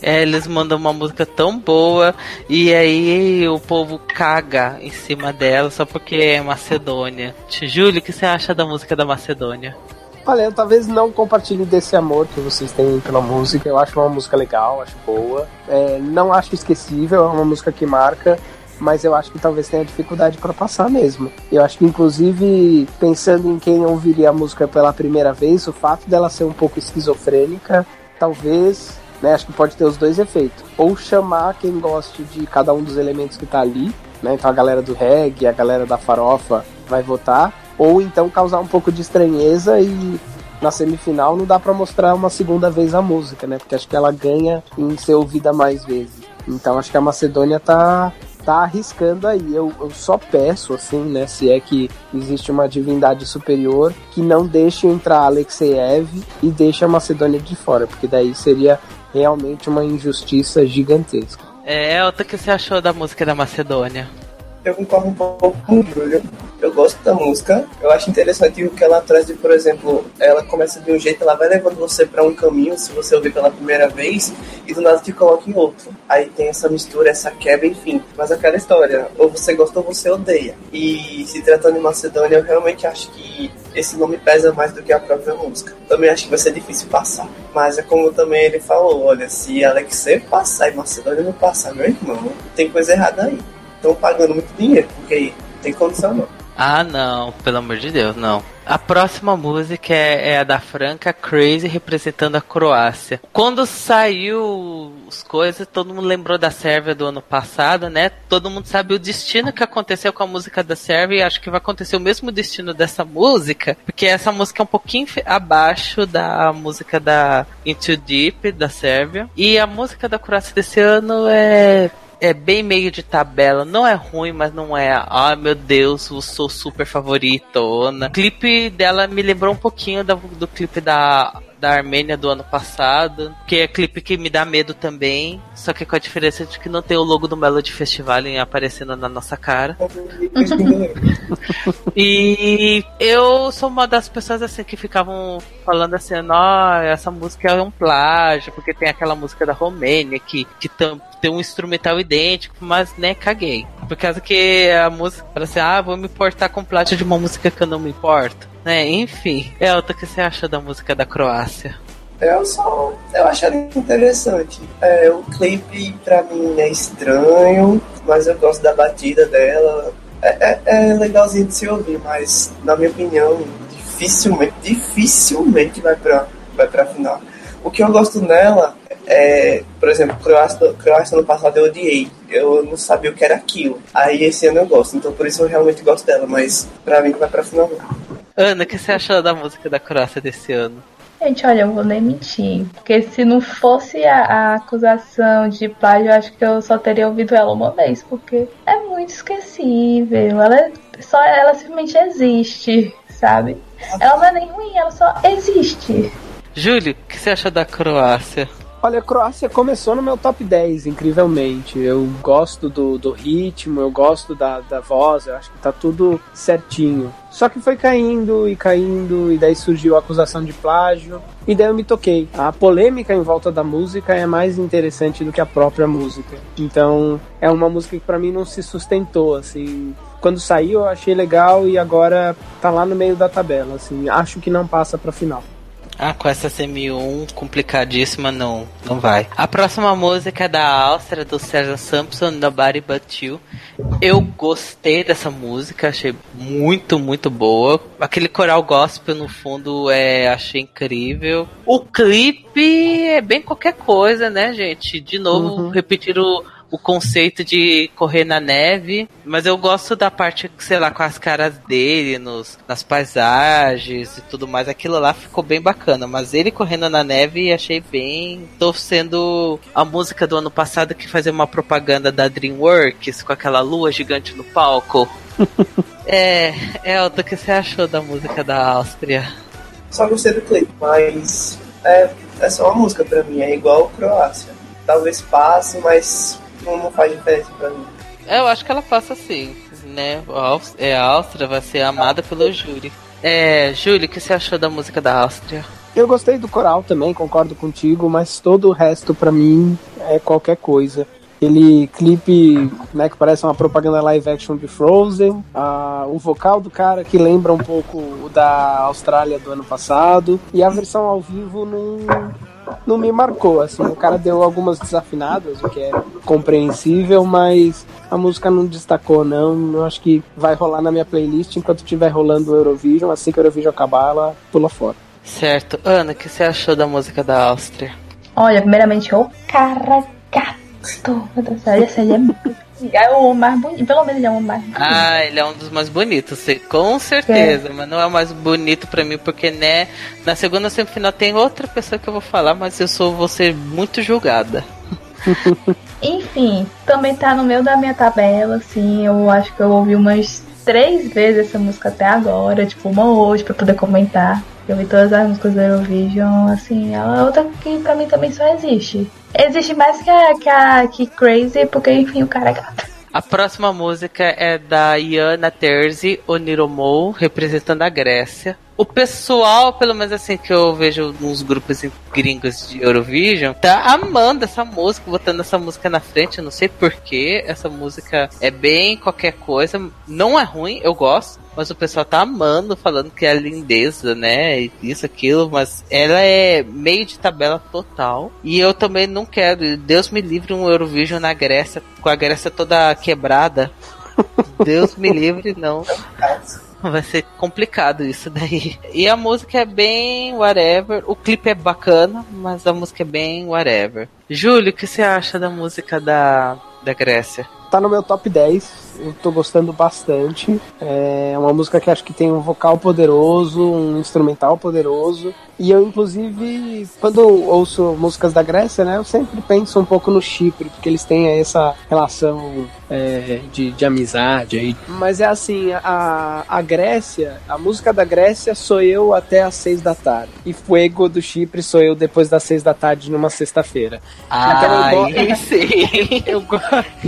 É, eles mandam uma música tão boa e aí o povo caga em cima dela só porque é Macedônia. Júlio, o que você acha da música da Macedônia? Olha, eu talvez não compartilhe desse amor que vocês têm pela música. Eu acho uma música legal, acho boa. É, não acho esquecível, é uma música que marca, mas eu acho que talvez tenha dificuldade para passar mesmo. Eu acho que, inclusive, pensando em quem ouviria a música pela primeira vez, o fato dela ser um pouco esquizofrênica, talvez. Né, acho que pode ter os dois efeitos. Ou chamar quem goste de cada um dos elementos que tá ali, né? Então a galera do reggae, a galera da farofa vai votar ou então causar um pouco de estranheza e na semifinal não dá pra mostrar uma segunda vez a música, né? Porque acho que ela ganha em ser ouvida mais vezes. Então acho que a Macedônia tá tá arriscando aí. Eu, eu só peço, assim, né? Se é que existe uma divindade superior, que não deixe entrar Alexeyev e deixe a Macedônia de fora, porque daí seria realmente uma injustiça gigantesca. É, o que você achou da música da Macedônia? Eu concordo um pouco com o Júlio. Eu gosto da música. Eu acho interessante o que ela traz de, por exemplo, ela começa de um jeito, ela vai levando você para um caminho, se você ouvir pela primeira vez, e do nada te coloca em outro. Aí tem essa mistura, essa quebra, enfim. Mas aquela história, ou você gosta ou você odeia. E se tratando de Macedônia, eu realmente acho que esse nome pesa mais do que a própria música. Também acho que vai ser difícil passar. Mas é como também ele falou, olha, se Alexei passar e Macedônia não passar, meu irmão, tem coisa errada aí. Estão pagando muito dinheiro, porque tem condição não. Ah, não, pelo amor de Deus, não. A próxima música é, é a da Franca Crazy representando a Croácia. Quando saiu as coisas, todo mundo lembrou da Sérvia do ano passado, né? Todo mundo sabe o destino que aconteceu com a música da Sérvia e acho que vai acontecer o mesmo destino dessa música, porque essa música é um pouquinho abaixo da música da Into Deep da Sérvia. E a música da Croácia desse ano é é bem meio de tabela, não é ruim, mas não é, ai meu Deus, eu sou super favoritona. O clipe dela me lembrou um pouquinho da- do clipe da, da Armênia do ano passado, que é clipe que me dá medo também, só que com a diferença de que não tem o logo do Melody Festival aparecendo na nossa cara. E eu sou uma das pessoas assim que ficavam falando assim, ó, essa música é um plágio, porque tem aquela música da Romênia que, que tam- tem um instrumental idêntico, mas né, caguei. Por causa que a música, fala assim, ah, vou me importar com plágio de uma música que eu não me importo. Né, enfim. Elton, o que você acha da música da Croácia? Eu só. Eu acho ela interessante. É, o clipe pra mim é estranho, mas eu gosto da batida dela. É, é, é legalzinho de se ouvir, mas na minha opinião, dificilmente, dificilmente vai pra, vai pra final. O que eu gosto nela é, por exemplo, Croácia, Croácia no passado eu odiei. Eu não sabia o que era aquilo. Aí esse ano eu gosto, então por isso eu realmente gosto dela, mas pra mim vai pra final. Ana, o que você achou da música da Croácia desse ano? Gente, olha, eu vou nem mentir. Porque se não fosse a, a acusação de plágio, eu acho que eu só teria ouvido ela uma vez. Porque é muito esquecível. Ela é- só ela simplesmente existe, sabe? Ela não é nem ruim, ela só existe. Júlio, o que você acha da Croácia? Olha, a Croácia começou no meu top 10, incrivelmente. Eu gosto do, do ritmo, eu gosto da, da voz, eu acho que tá tudo certinho. Só que foi caindo e caindo, e daí surgiu a acusação de plágio, e daí eu me toquei. A polêmica em volta da música é mais interessante do que a própria música. Então, é uma música que pra mim não se sustentou, assim. Quando saiu eu achei legal e agora tá lá no meio da tabela, assim. Acho que não passa pra final. Ah, com essa CM1 complicadíssima, não, não vai. A próxima música é da Áustria, do César Sampson, Nobody But You. Eu gostei dessa música, achei muito, muito boa. Aquele coral gospel no fundo, é, achei incrível. O clipe é bem qualquer coisa, né, gente? De novo, repetir o, o conceito de correr na neve, mas eu gosto da parte, sei lá, com as caras dele nos, nas paisagens e tudo mais. Aquilo lá ficou bem bacana, mas ele correndo na neve achei bem. Tô sendo a música do ano passado que fazia uma propaganda da Dreamworks com aquela lua gigante no palco. é, Elton, o que você achou da música da Áustria? Só gostei do clipe, mas é, é só uma música pra mim, é igual Croácia. Talvez passe, mas não, não faz diferença pra mim. Eu acho que ela passa assim, né? É, a Áustria vai ser amada pelo júri. É, Júlio, o que você achou da música da Áustria? Eu gostei do coral também, concordo contigo, mas todo o resto pra mim é qualquer coisa. Aquele clipe, né, que parece uma propaganda live action de Frozen, ah, o vocal do cara que lembra um pouco o da Austrália do ano passado, e a versão ao vivo não, não me marcou, assim, o cara deu algumas desafinadas, o que é compreensível, mas a música não destacou, não, eu acho que vai rolar na minha playlist enquanto estiver rolando o Eurovision, assim que o Eurovision acabar, ela pula fora. Certo. Ana, o que você achou da música da Áustria? Olha, primeiramente, o cara gato. Meu Deus do céu, esse aí é, é o mais bonito. Pelo menos ele é o mais bonito. Ah, ele é um dos mais bonitos, com certeza, mas não é o mais bonito pra mim, porque, né, na segunda semifinal tem outra pessoa que eu vou falar, mas eu sou, vou ser muito julgada. Enfim, também tá no meio da minha tabela, assim. Eu acho que eu ouvi umas três vezes essa música até agora, tipo, uma hoje pra poder comentar. Eu vi todas as músicas do Eurovision, assim, ela é outra que pra mim também só existe. Existe mais que a, que a que Crazy, porque enfim, o cara é gato. A próxima música é da Iana Terzi Oniromou, representando a Grécia. O pessoal, pelo menos assim que eu vejo nos grupos gringos de Eurovision, tá amando essa música, botando essa música na frente. Eu não sei porquê. Essa música é bem qualquer coisa. Não é ruim, eu gosto. Mas o pessoal tá amando, falando que é lindeza, né? Isso, aquilo. Mas ela é meio de tabela total. E eu também não quero. Deus me livre um Eurovision na Grécia, com a Grécia toda quebrada. Deus me livre, não. Vai ser complicado isso daí. E a música é bem whatever. O clipe é bacana, mas a música é bem whatever. Júlio, o que você acha da música da, da Grécia? Tá no meu top 10. Eu tô gostando bastante. É uma música que acho que tem um vocal poderoso, um instrumental poderoso. E eu, inclusive, quando eu ouço músicas da Grécia, né, eu sempre penso um pouco no Chipre, porque eles têm essa relação é, de, de amizade aí. Mas é assim, a, a Grécia, a música da Grécia sou eu até às seis da tarde. E Fuego do Chipre sou eu depois das seis da tarde numa sexta-feira. Ah, Então eu go- eu, go-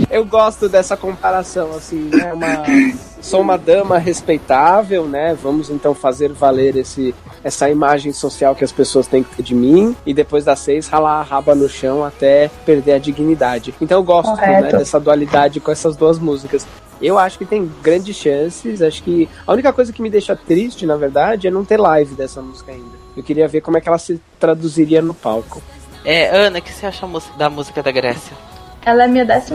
eu gosto dessa comparação, assim, né? Uma, sou uma dama respeitável, né? Vamos então fazer valer esse, essa imagem social que as pessoas têm que ter de mim. E depois das seis, ralar a raba no chão até perder a dignidade. Então eu gosto né, dessa dualidade com essas duas músicas. Eu acho que tem grandes chances. Acho que a única coisa que me deixa triste, na verdade, é não ter live dessa música ainda. Eu queria ver como é que ela se traduziria no palco. É, Ana, o que você acha da música da Grécia? Ela é minha 12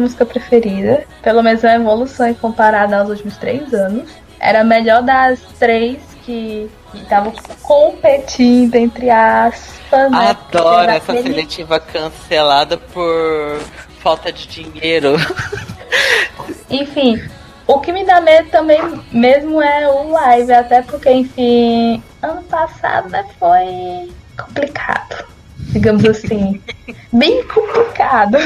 música preferida. Pelo menos é uma evolução comparada aos últimos três anos. Era a melhor das três que estavam competindo, entre aspas. né? Adoro essa seletiva cancelada por falta de dinheiro. Enfim, o que me dá medo também mesmo é o live, até porque, enfim, ano passado né, foi complicado. Digamos assim. Bem complicado.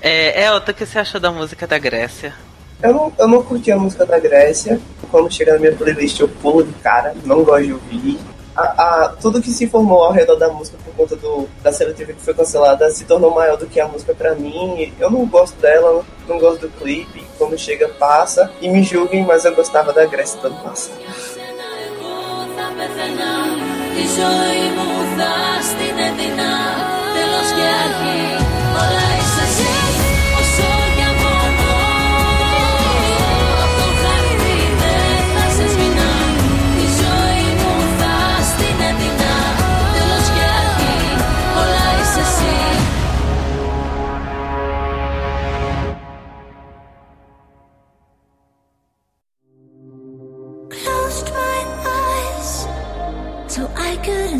É, Elton, o que você achou da música da Grécia? Eu não, eu não curti a música da Grécia. Quando chega na minha playlist, eu pulo de cara, não gosto de ouvir. A, a- tudo que se formou ao redor da música por conta do, da seletiva que foi cancelada se tornou maior do que a música pra mim. Eu não gosto dela, não gosto do clipe. Quando chega, passa. E me julguem, mas eu gostava da Grécia do ano passado. Εγώ θα πεθαίνα Τη ζωή μου θα στην έδινα. Τέλος και αρχή Όλα είσαι εσύ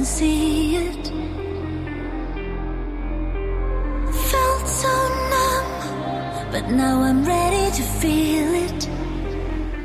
see it. Felt so numb, but now I'm ready to feel it.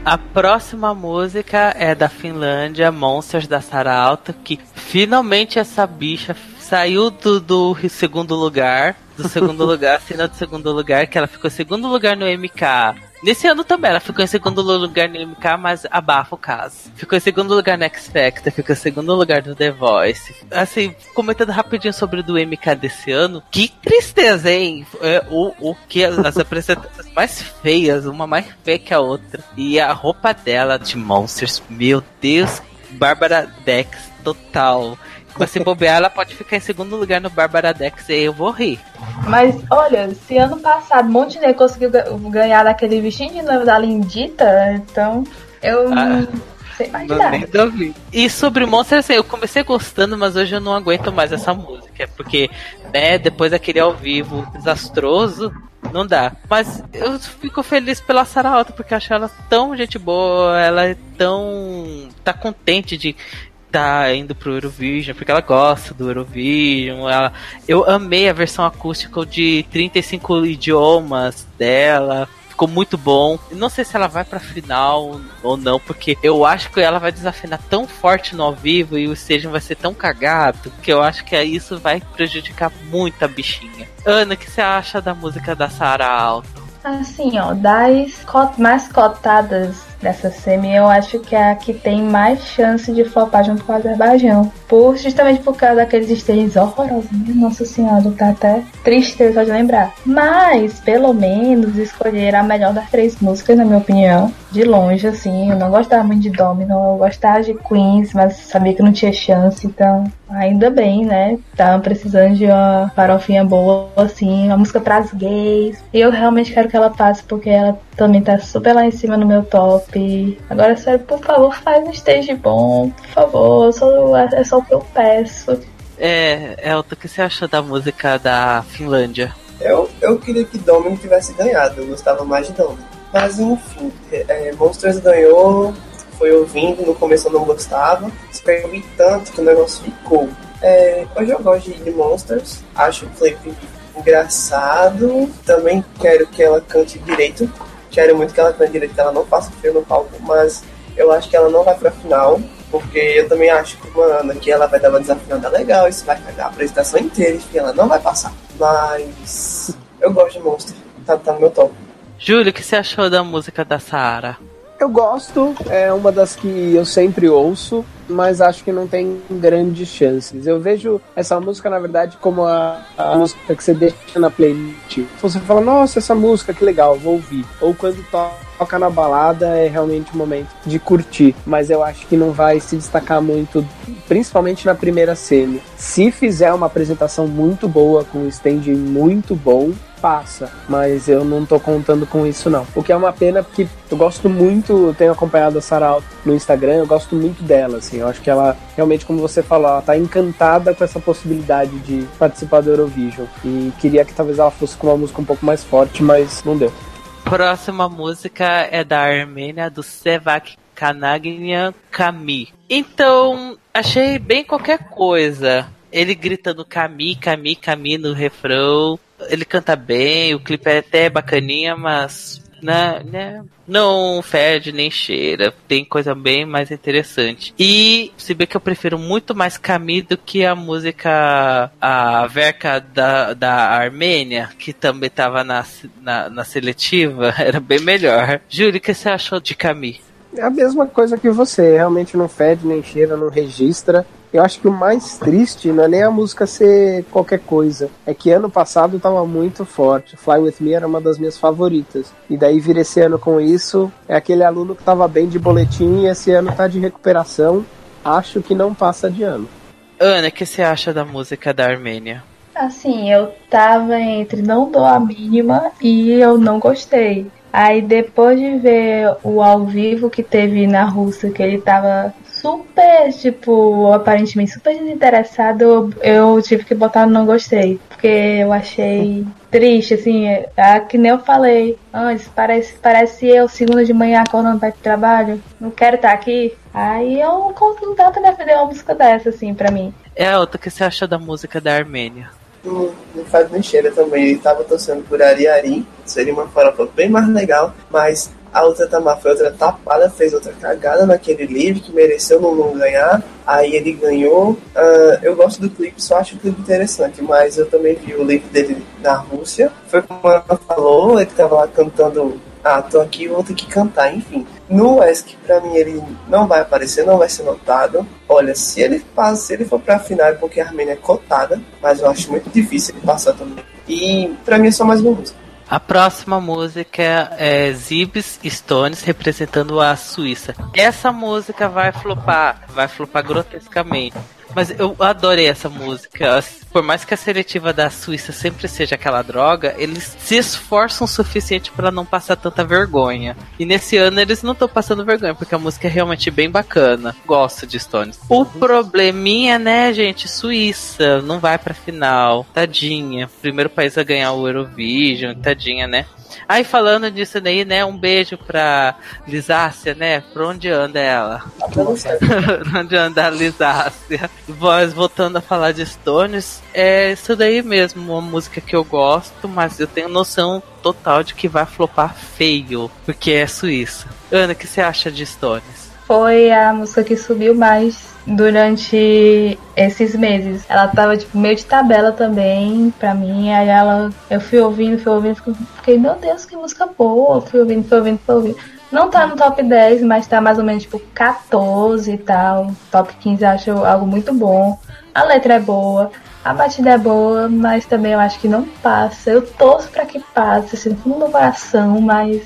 A próxima música é da Finlândia, Monsters da Sara Alta, que finalmente essa bicha saiu do, do segundo lugar, do segundo lugar, cena do segundo lugar, que ela ficou em segundo lugar no MK. Nesse ano também, ela ficou em segundo lugar no MK, mas abafa o caso. Ficou em segundo lugar no X Factor, ficou em segundo lugar no The Voice. Assim, comentando rapidinho sobre o do MK desse ano, que tristeza, hein? É, o, o que as, apresentações mais feias, uma mais feia que a outra. E a roupa dela de Monsters, meu Deus, Bárbara Dex total. Mas se bobear, ela pode ficar em segundo lugar no Bárbara Dex e eu vou rir. Mas olha, se ano passado Montenegro conseguiu ga- ganhar daquele bichinho de noiva da Lindita, então eu Ah. não sei mais nada. E sobre Monsters, assim, eu comecei gostando, mas hoje eu não aguento mais essa música. Porque, né, depois daquele ao vivo desastroso, não dá. Mas eu fico feliz pela Sarah Alta, porque eu acho ela tão gente boa, ela é tão. tá contente de tá indo pro Eurovision, porque ela gosta do Eurovision. Ela, eu amei a versão acústica de 35 idiomas dela. Ficou muito bom. Não sei se ela vai pra final ou não, porque eu acho que ela vai desafinar tão forte no ao vivo e o stage vai ser tão cagado que eu acho que isso vai prejudicar muito a bichinha. Ana, o que você acha da música da Sarah Alto? Assim, ó, das mais cotadas dessa semi, eu acho que é a que tem mais chance de flopar junto com o Azerbaijão. Por, justamente por causa daqueles stages horrorosos. Minha Nossa senhora, tá até triste só de lembrar. Mas, pelo menos, escolheram a melhor das três músicas, na minha opinião. De longe, assim. Eu não gostava muito de Domino, eu gostava de Queens, mas sabia que não tinha chance, então. Ainda bem, né? Estavam precisando de uma farofinha boa, assim, uma música pras gays. E eu realmente quero que ela passe, porque ela também tá super lá em cima no meu top. Agora, sério, por favor, faz um stage bom, por favor. Só, é só o que eu peço. É, Elton, o que você achou da música da Finlândia? Eu, eu queria que Domino tivesse ganhado, eu gostava mais de Domino. Mas enfim, é, Monsters ganhou, foi ouvindo, no começo eu não gostava, espero que eu vi tanto que o negócio ficou. É, hoje eu gosto de Monsters, acho o clipe engraçado, também quero que ela cante direito, quero muito que ela cante direito, que ela não faça frio no palco, mas eu acho que ela não vai pra final, porque eu também acho que uma Ana que ela vai dar uma desafinada legal, isso vai cagar a apresentação inteira, enfim, ela não vai passar. Mas eu gosto de Monster, tá, tá no meu top. Júlio, o que você achou da música da Saara? Eu gosto, é uma das que eu sempre ouço, mas acho que não tem grandes chances. Eu vejo essa música, na verdade, como a, a música que você deixa na playlist. Você fala, nossa, essa música, que legal, vou ouvir. Ou quando toca na balada, é realmente o momento de curtir. Mas eu acho que não vai se destacar muito, principalmente na primeira semi. Se fizer uma apresentação muito boa, com um stand muito bom, passa, mas eu não tô contando com isso não. O que é uma pena porque eu gosto muito, eu tenho acompanhado a Sarah no Instagram, eu gosto muito dela, assim, eu acho que ela realmente, como você falou, ela tá encantada com essa possibilidade de participar do Eurovision e queria que talvez ela fosse com uma música um pouco mais forte, mas não deu. Próxima música é da Armênia, do Sevak Kanagnian Kami. Então, achei bem qualquer coisa. Ele gritando Kami, Kami, Kami no refrão. Ele canta bem, o clipe é até bacaninha, mas né, né, não fede nem cheira. Tem coisa bem mais interessante. E se bem que eu prefiro muito mais Kami do que a música a Verka da, da Armênia, que também tava na, na, na seletiva, era bem melhor. Júlio, o que você achou de Kami? É a mesma coisa que você, realmente não fede nem cheira, não registra. Eu acho que o mais triste não é nem a música ser qualquer coisa, é que ano passado tava muito forte. Fly With Me era uma das minhas favoritas. E daí vir esse ano com isso, é aquele aluno que tava bem de boletim e esse ano tá de recuperação. Acho que não passa de ano. Ana, o que você acha da música da Armênia? Assim, eu tava entre não dou a mínima e eu não gostei. Aí depois de ver o ao vivo que teve na Rússia, que ele tava super, tipo, aparentemente super desinteressado, eu, tive que botar no não gostei. Porque eu achei triste, assim, é, é que nem eu falei antes, parece, parece eu segunda de manhã acordando pra ir pro trabalho, não quero estar aqui. Aí eu não consigo tanto defender uma música dessa, assim, pra mim. É, outra, o que você acha da música da Armênia? Não, não faz nem cheira também. Ele tava torcendo por Ari Ari, seria uma farofa bem mais legal, mas a outra Tamar foi outra tapada, fez outra cagada naquele livro que mereceu não, não ganhar. Aí ele ganhou. Ah, eu gosto do clipe, só acho o clipe interessante, mas eu também vi o livro dele na Rússia. Foi como ela falou, ele tava lá cantando. Ah, tô aqui, vou ter que cantar, enfim. No ESC, pra mim, ele não vai aparecer, não vai ser notado. Olha, se ele passa, se ele for pra final é porque a Armênia é cotada, mas eu acho muito difícil ele passar também. E pra mim é só mais uma música. A próxima música é Zibs Stones representando a Suíça. Essa música vai flopar, vai flopar grotescamente. Mas eu adorei essa música. Por mais que a seletiva da Suíça sempre seja aquela droga, eles se esforçam o suficiente para não passar tanta vergonha. E nesse ano eles não estão passando vergonha, porque a música é realmente bem bacana. Gosto de Stones. O probleminha, né, gente? Suíça não vai pra final. Tadinha. Primeiro país a ganhar o Eurovision. Tadinha, né? Aí falando disso daí, né? Um beijo pra Lisácia, né? Pra onde anda ela? pra onde anda a Lisácia? Mas voltando a falar de Stones, é isso daí mesmo, uma música que eu gosto, mas eu tenho noção total de que vai flopar feio, porque é Suíça. Ana, o que você acha de Stones? Foi a música que subiu mais durante esses meses. Ela tava, tipo, meio de tabela também, pra mim. Aí ela. Eu fui ouvindo, fui ouvindo, fiquei, meu Deus, que música boa. Fui ouvindo, fui ouvindo, fui ouvindo. Não tá no top 10, mas tá mais ou menos tipo 14 e tal. Top 15 eu acho algo muito bom. A letra é boa, a batida é boa, mas também eu acho que não passa. Eu torço pra que passe, assim, no do coração, mas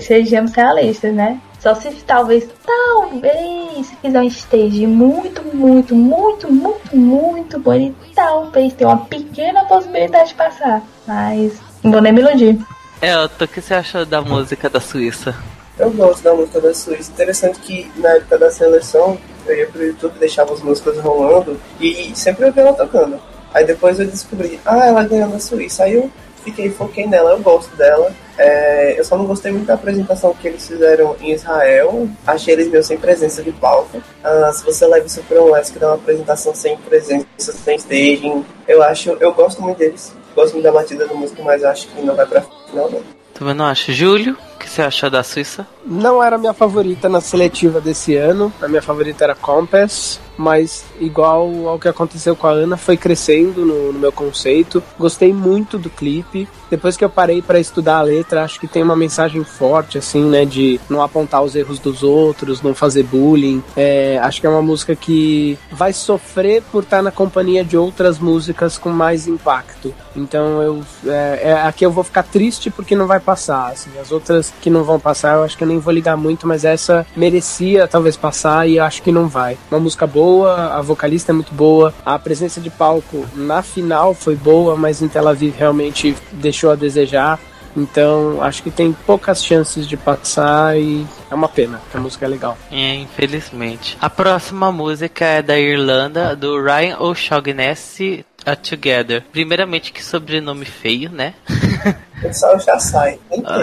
sejamos realistas, né? Só se talvez, talvez, se fizer um stage muito, muito, muito, muito, muito bom, ele talvez tenha uma pequena possibilidade de passar. Mas não vou nem me iludir. Elton, o que você achou da música da Suíça? Eu gosto da música da Suíça. Interessante que na época da seleção eu ia pro YouTube, deixava as músicas rolando e sempre eu via ela tocando. Aí depois eu descobri, ah, ela ganhou na Suíça. Aí eu fiquei, foquei nela, eu gosto dela. É, eu só não gostei muito da apresentação que eles fizeram em Israel. Achei eles meio sem presença de palco. Ah, se você leva isso para um que dá uma apresentação sem presença, sem staging, eu acho, eu gosto muito deles. Gosto muito da batida da música, mas acho que não vai pra final não. Também não acho. Júlio, que você achou da Suíça? Não era minha favorita na seletiva desse ano. A minha favorita era Compass, mas igual ao que aconteceu com a Ana, foi crescendo no, no meu conceito. Gostei muito do clipe. Depois que eu parei para estudar a letra, acho que tem uma mensagem forte, assim, né? De não apontar os erros dos outros, não fazer bullying. É, acho que é uma música que vai sofrer por estar na companhia de outras músicas com mais impacto. Então eu é, é, aqui eu vou ficar triste porque não vai passar. Assim, as outras que não vão passar, eu acho que eu nem vou ligar muito, mas essa merecia talvez passar e eu acho que não vai. Uma música boa, a vocalista é muito boa, a presença de palco na final foi boa, mas em Tel Aviv realmente deixou a desejar. Então acho que tem poucas chances de passar e é uma pena, porque a música é legal. É, infelizmente. A próxima música é da Irlanda, do Ryan O'Shaughnessy, A Together. Primeiramente, que sobrenome feio, né? O pessoal já sai. Nem tem.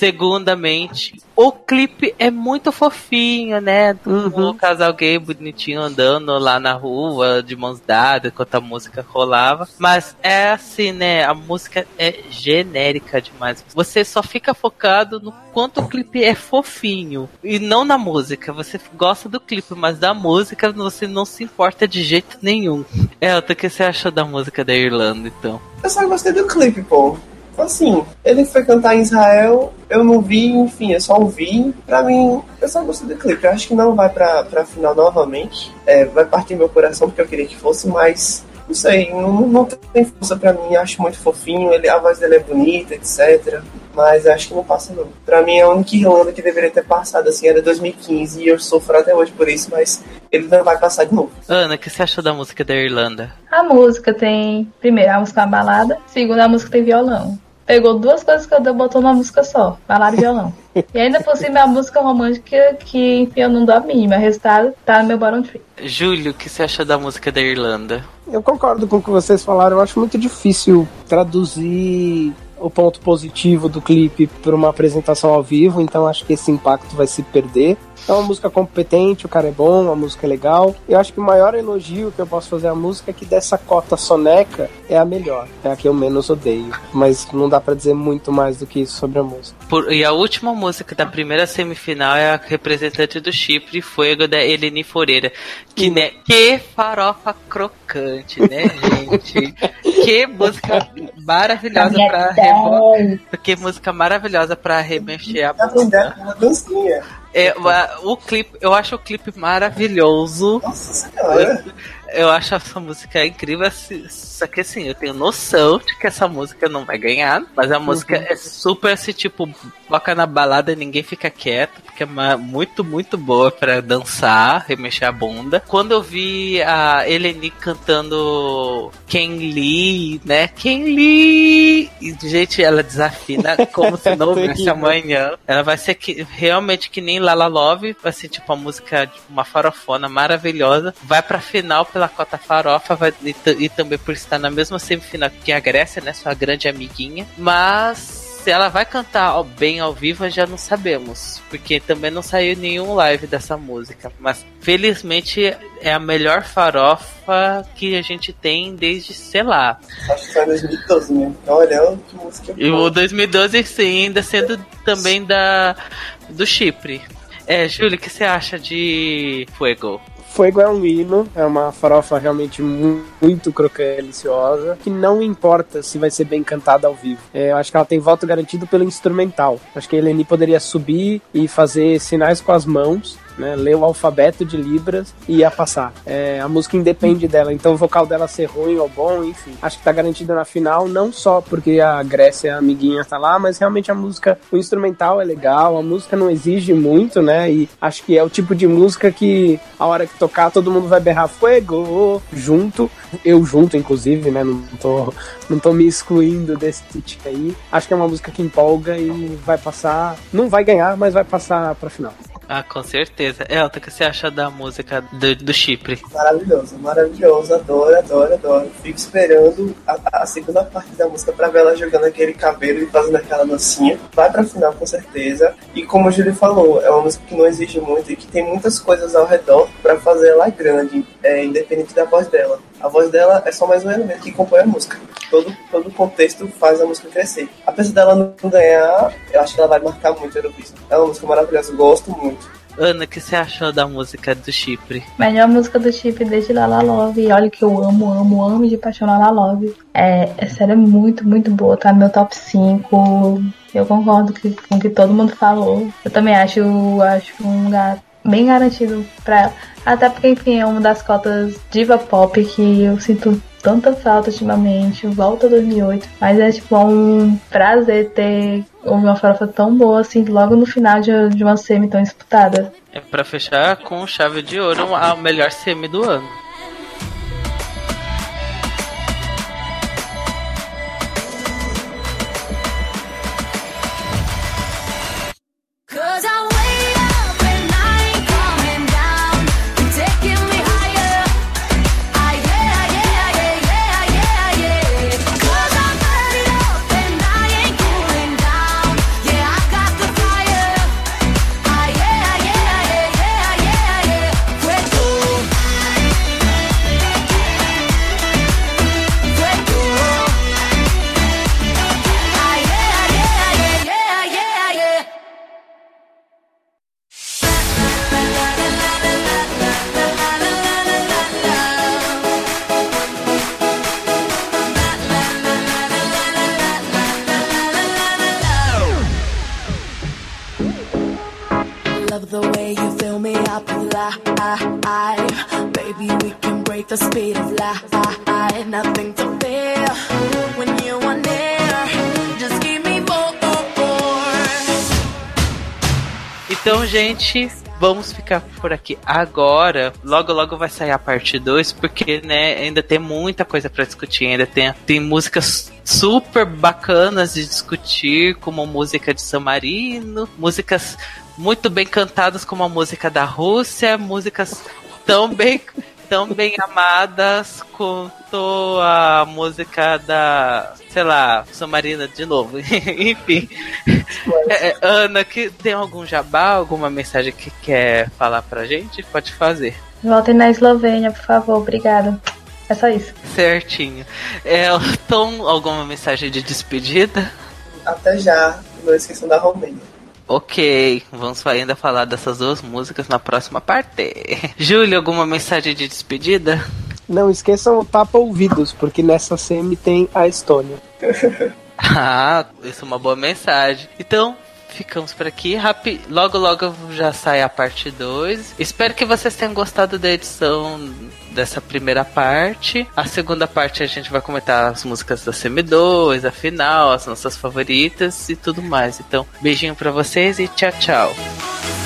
Segundamente, o clipe é muito fofinho, né? Um casal gay bonitinho andando lá na rua, de mãos dadas, enquanto a música rolava. Mas é assim, né? A música é genérica demais. Você só fica focado no quanto o clipe é fofinho. E não na música. Você gosta do clipe, mas da música você não se importa de jeito nenhum. Elton, o que você achou da música da Irlanda, então? Eu só gostei do clipe, pô. Assim, ele foi cantar em Israel, eu não vi, enfim, eu só ouvi. Pra mim, eu só gostei do clipe. Eu acho que não vai pra, pra final novamente. É, vai partir meu coração porque eu queria que fosse, mas não sei, não, não tem força pra mim. Acho muito fofinho, ele, a voz dele é bonita, etc. Mas eu acho que não passa não. Pra mim, a única Irlanda que deveria ter passado assim era 2015 e eu sofro até hoje por isso, mas ele não vai passar de novo. Ana, o que você achou da música da Irlanda? A música tem. Primeiro, a música é uma balada. Segundo, a música tem violão. Pegou duas coisas que eu botou numa música só, balada e violão. e ainda por cima é a música romântica que, enfim, eu não dou a mínima. O resultado tá no meu bottom tree. Júlio, o que você achou da música da Irlanda? Eu concordo com o que vocês falaram. Eu acho muito difícil traduzir o ponto positivo do clipe para uma apresentação ao vivo, então acho que esse impacto vai se perder. É uma música competente, o cara é bom, a música é legal. Eu acho que o maior elogio que eu posso fazer à música é que dessa cota soneca é a melhor, é a que eu menos odeio. Mas não dá para dizer muito mais do que isso sobre a música. Por- e a última música da primeira semifinal é a representante do Chipre, Fuego, da Eleni Foreira. Que, né, que farofa crocante, né, gente? que música maravilhosa pra remo... Que música maravilhosa pra remexer a Tá vendo? É o clipe, eu acho o clipe maravilhoso. Nossa senhora. Eu acho essa música incrível, assim, só que assim, eu tenho noção de que essa música não vai ganhar, mas a música é super assim, tipo, toca na balada e ninguém fica quieto, porque é uma- muito, muito boa pra dançar, remexer a bunda. Quando eu vi a Eleni cantando Ken Lee, né? Ken Lee! E, gente, ela desafina como se não houvesse amanhã. Ela vai ser que, realmente que nem Lala Love, vai ser tipo uma música, tipo, uma farofona maravilhosa. Vai pra final pela cota farofa vai, e, e também por estar na mesma semifinal que a Grécia, né? Sua grande amiguinha. Mas se ela vai cantar ao- bem ao vivo, já não sabemos. Porque também não saiu nenhum live dessa música. Mas felizmente é a melhor farofa que a gente tem desde, sei lá, Acho que foi em 2012 mesmo. Olha, que música e o 2012 sim, ainda sendo também da do Chipre. É, Júlio, o que você acha de Fuego? Fuego é um hino, é uma farofa realmente mu- muito crocante, deliciosa, que não importa se vai ser bem cantada ao vivo. É, eu acho que ela tem voto garantido pelo instrumental. Acho que a Eleni poderia subir e fazer sinais com as mãos, né, ler o alfabeto de Libras e ia passar. É, a música independe dela, então o vocal dela ser ruim ou bom, enfim. Acho que tá garantido na final, não só porque a Grécia, a amiguinha, tá lá, mas realmente a música, o instrumental é legal, a música não exige muito, né? E acho que é o tipo de música que a hora que tocar todo mundo vai berrar fuego junto, eu junto, inclusive, né? Não tô, não tô me excluindo desse tipo aí. Acho que é uma música que empolga e vai passar, não vai ganhar, mas vai passar pra final. Ah, com certeza. Elton, o que você acha da música do, do Chipre? Maravilhoso, maravilhoso, adoro, adoro, adoro. Fico esperando a, a segunda parte da música pra ver ela jogando aquele cabelo e fazendo aquela dancinha. Vai pra final com certeza. E como o Júlio falou, é uma música que não exige muito e que tem muitas coisas ao redor pra fazer ela grande, é, independente da voz dela. A voz dela é só mais um elemento que compõe a música. Todo, todo o contexto faz a música crescer. Apesar dela não ganhar, eu acho que ela vai marcar muito a Eurovision. É uma música maravilhosa, eu gosto muito. Ana, o que você achou da música do Chipre? Melhor música do Chip desde Lala Love. E olha que eu amo, amo, amo de paixão Lala Love. É, essa série é muito, muito boa. Tá no meu top 5. Eu concordo que- com o que todo mundo falou. Eu também acho, acho um lugar bem garantido pra ela. Até porque, enfim, é uma das cotas diva pop que eu sinto tanta falta ultimamente. Volta 2008. Mas é tipo um prazer ter uma farofa tão boa assim, logo no final de, de uma semi tão disputada. É pra fechar com chave de ouro a melhor semi do ano. Fill me life. Baby, we can break the speed of light. Nothing to fear when you are near. Just give me more. Então, gente, vamos ficar por aqui agora. Logo, logo vai sair a parte 2, porque, né, ainda tem muita coisa pra discutir. Ainda tem, tem músicas super bacanas de discutir, como música de San Marino, músicas muito bem cantadas, como a música da Rússia, músicas tão bem. Tão bem amadas quanto a música da, sei lá, San Marino de novo. Enfim. É, é, Ana, que tem algum jabá, alguma mensagem que quer falar pra gente? Pode fazer. Voltem na Eslovênia, por favor. Obrigada. É só isso. Certinho. É, Tom, alguma mensagem de despedida? Até já, não esqueçam da Romênia. Ok, vamos ainda falar dessas duas músicas na próxima parte. Júlio, alguma mensagem de despedida? Não esqueçam o tapa ouvidos, porque nessa semi tem a Estônia. Ah, isso é uma boa mensagem. Então, ficamos por aqui. Rapi... Logo, logo já sai a parte 2. Espero que vocês tenham gostado da edição dessa primeira parte. A segunda parte a gente vai comentar as músicas da Semi2, a final, as nossas favoritas e tudo mais. Então, beijinho pra vocês e tchau, tchau.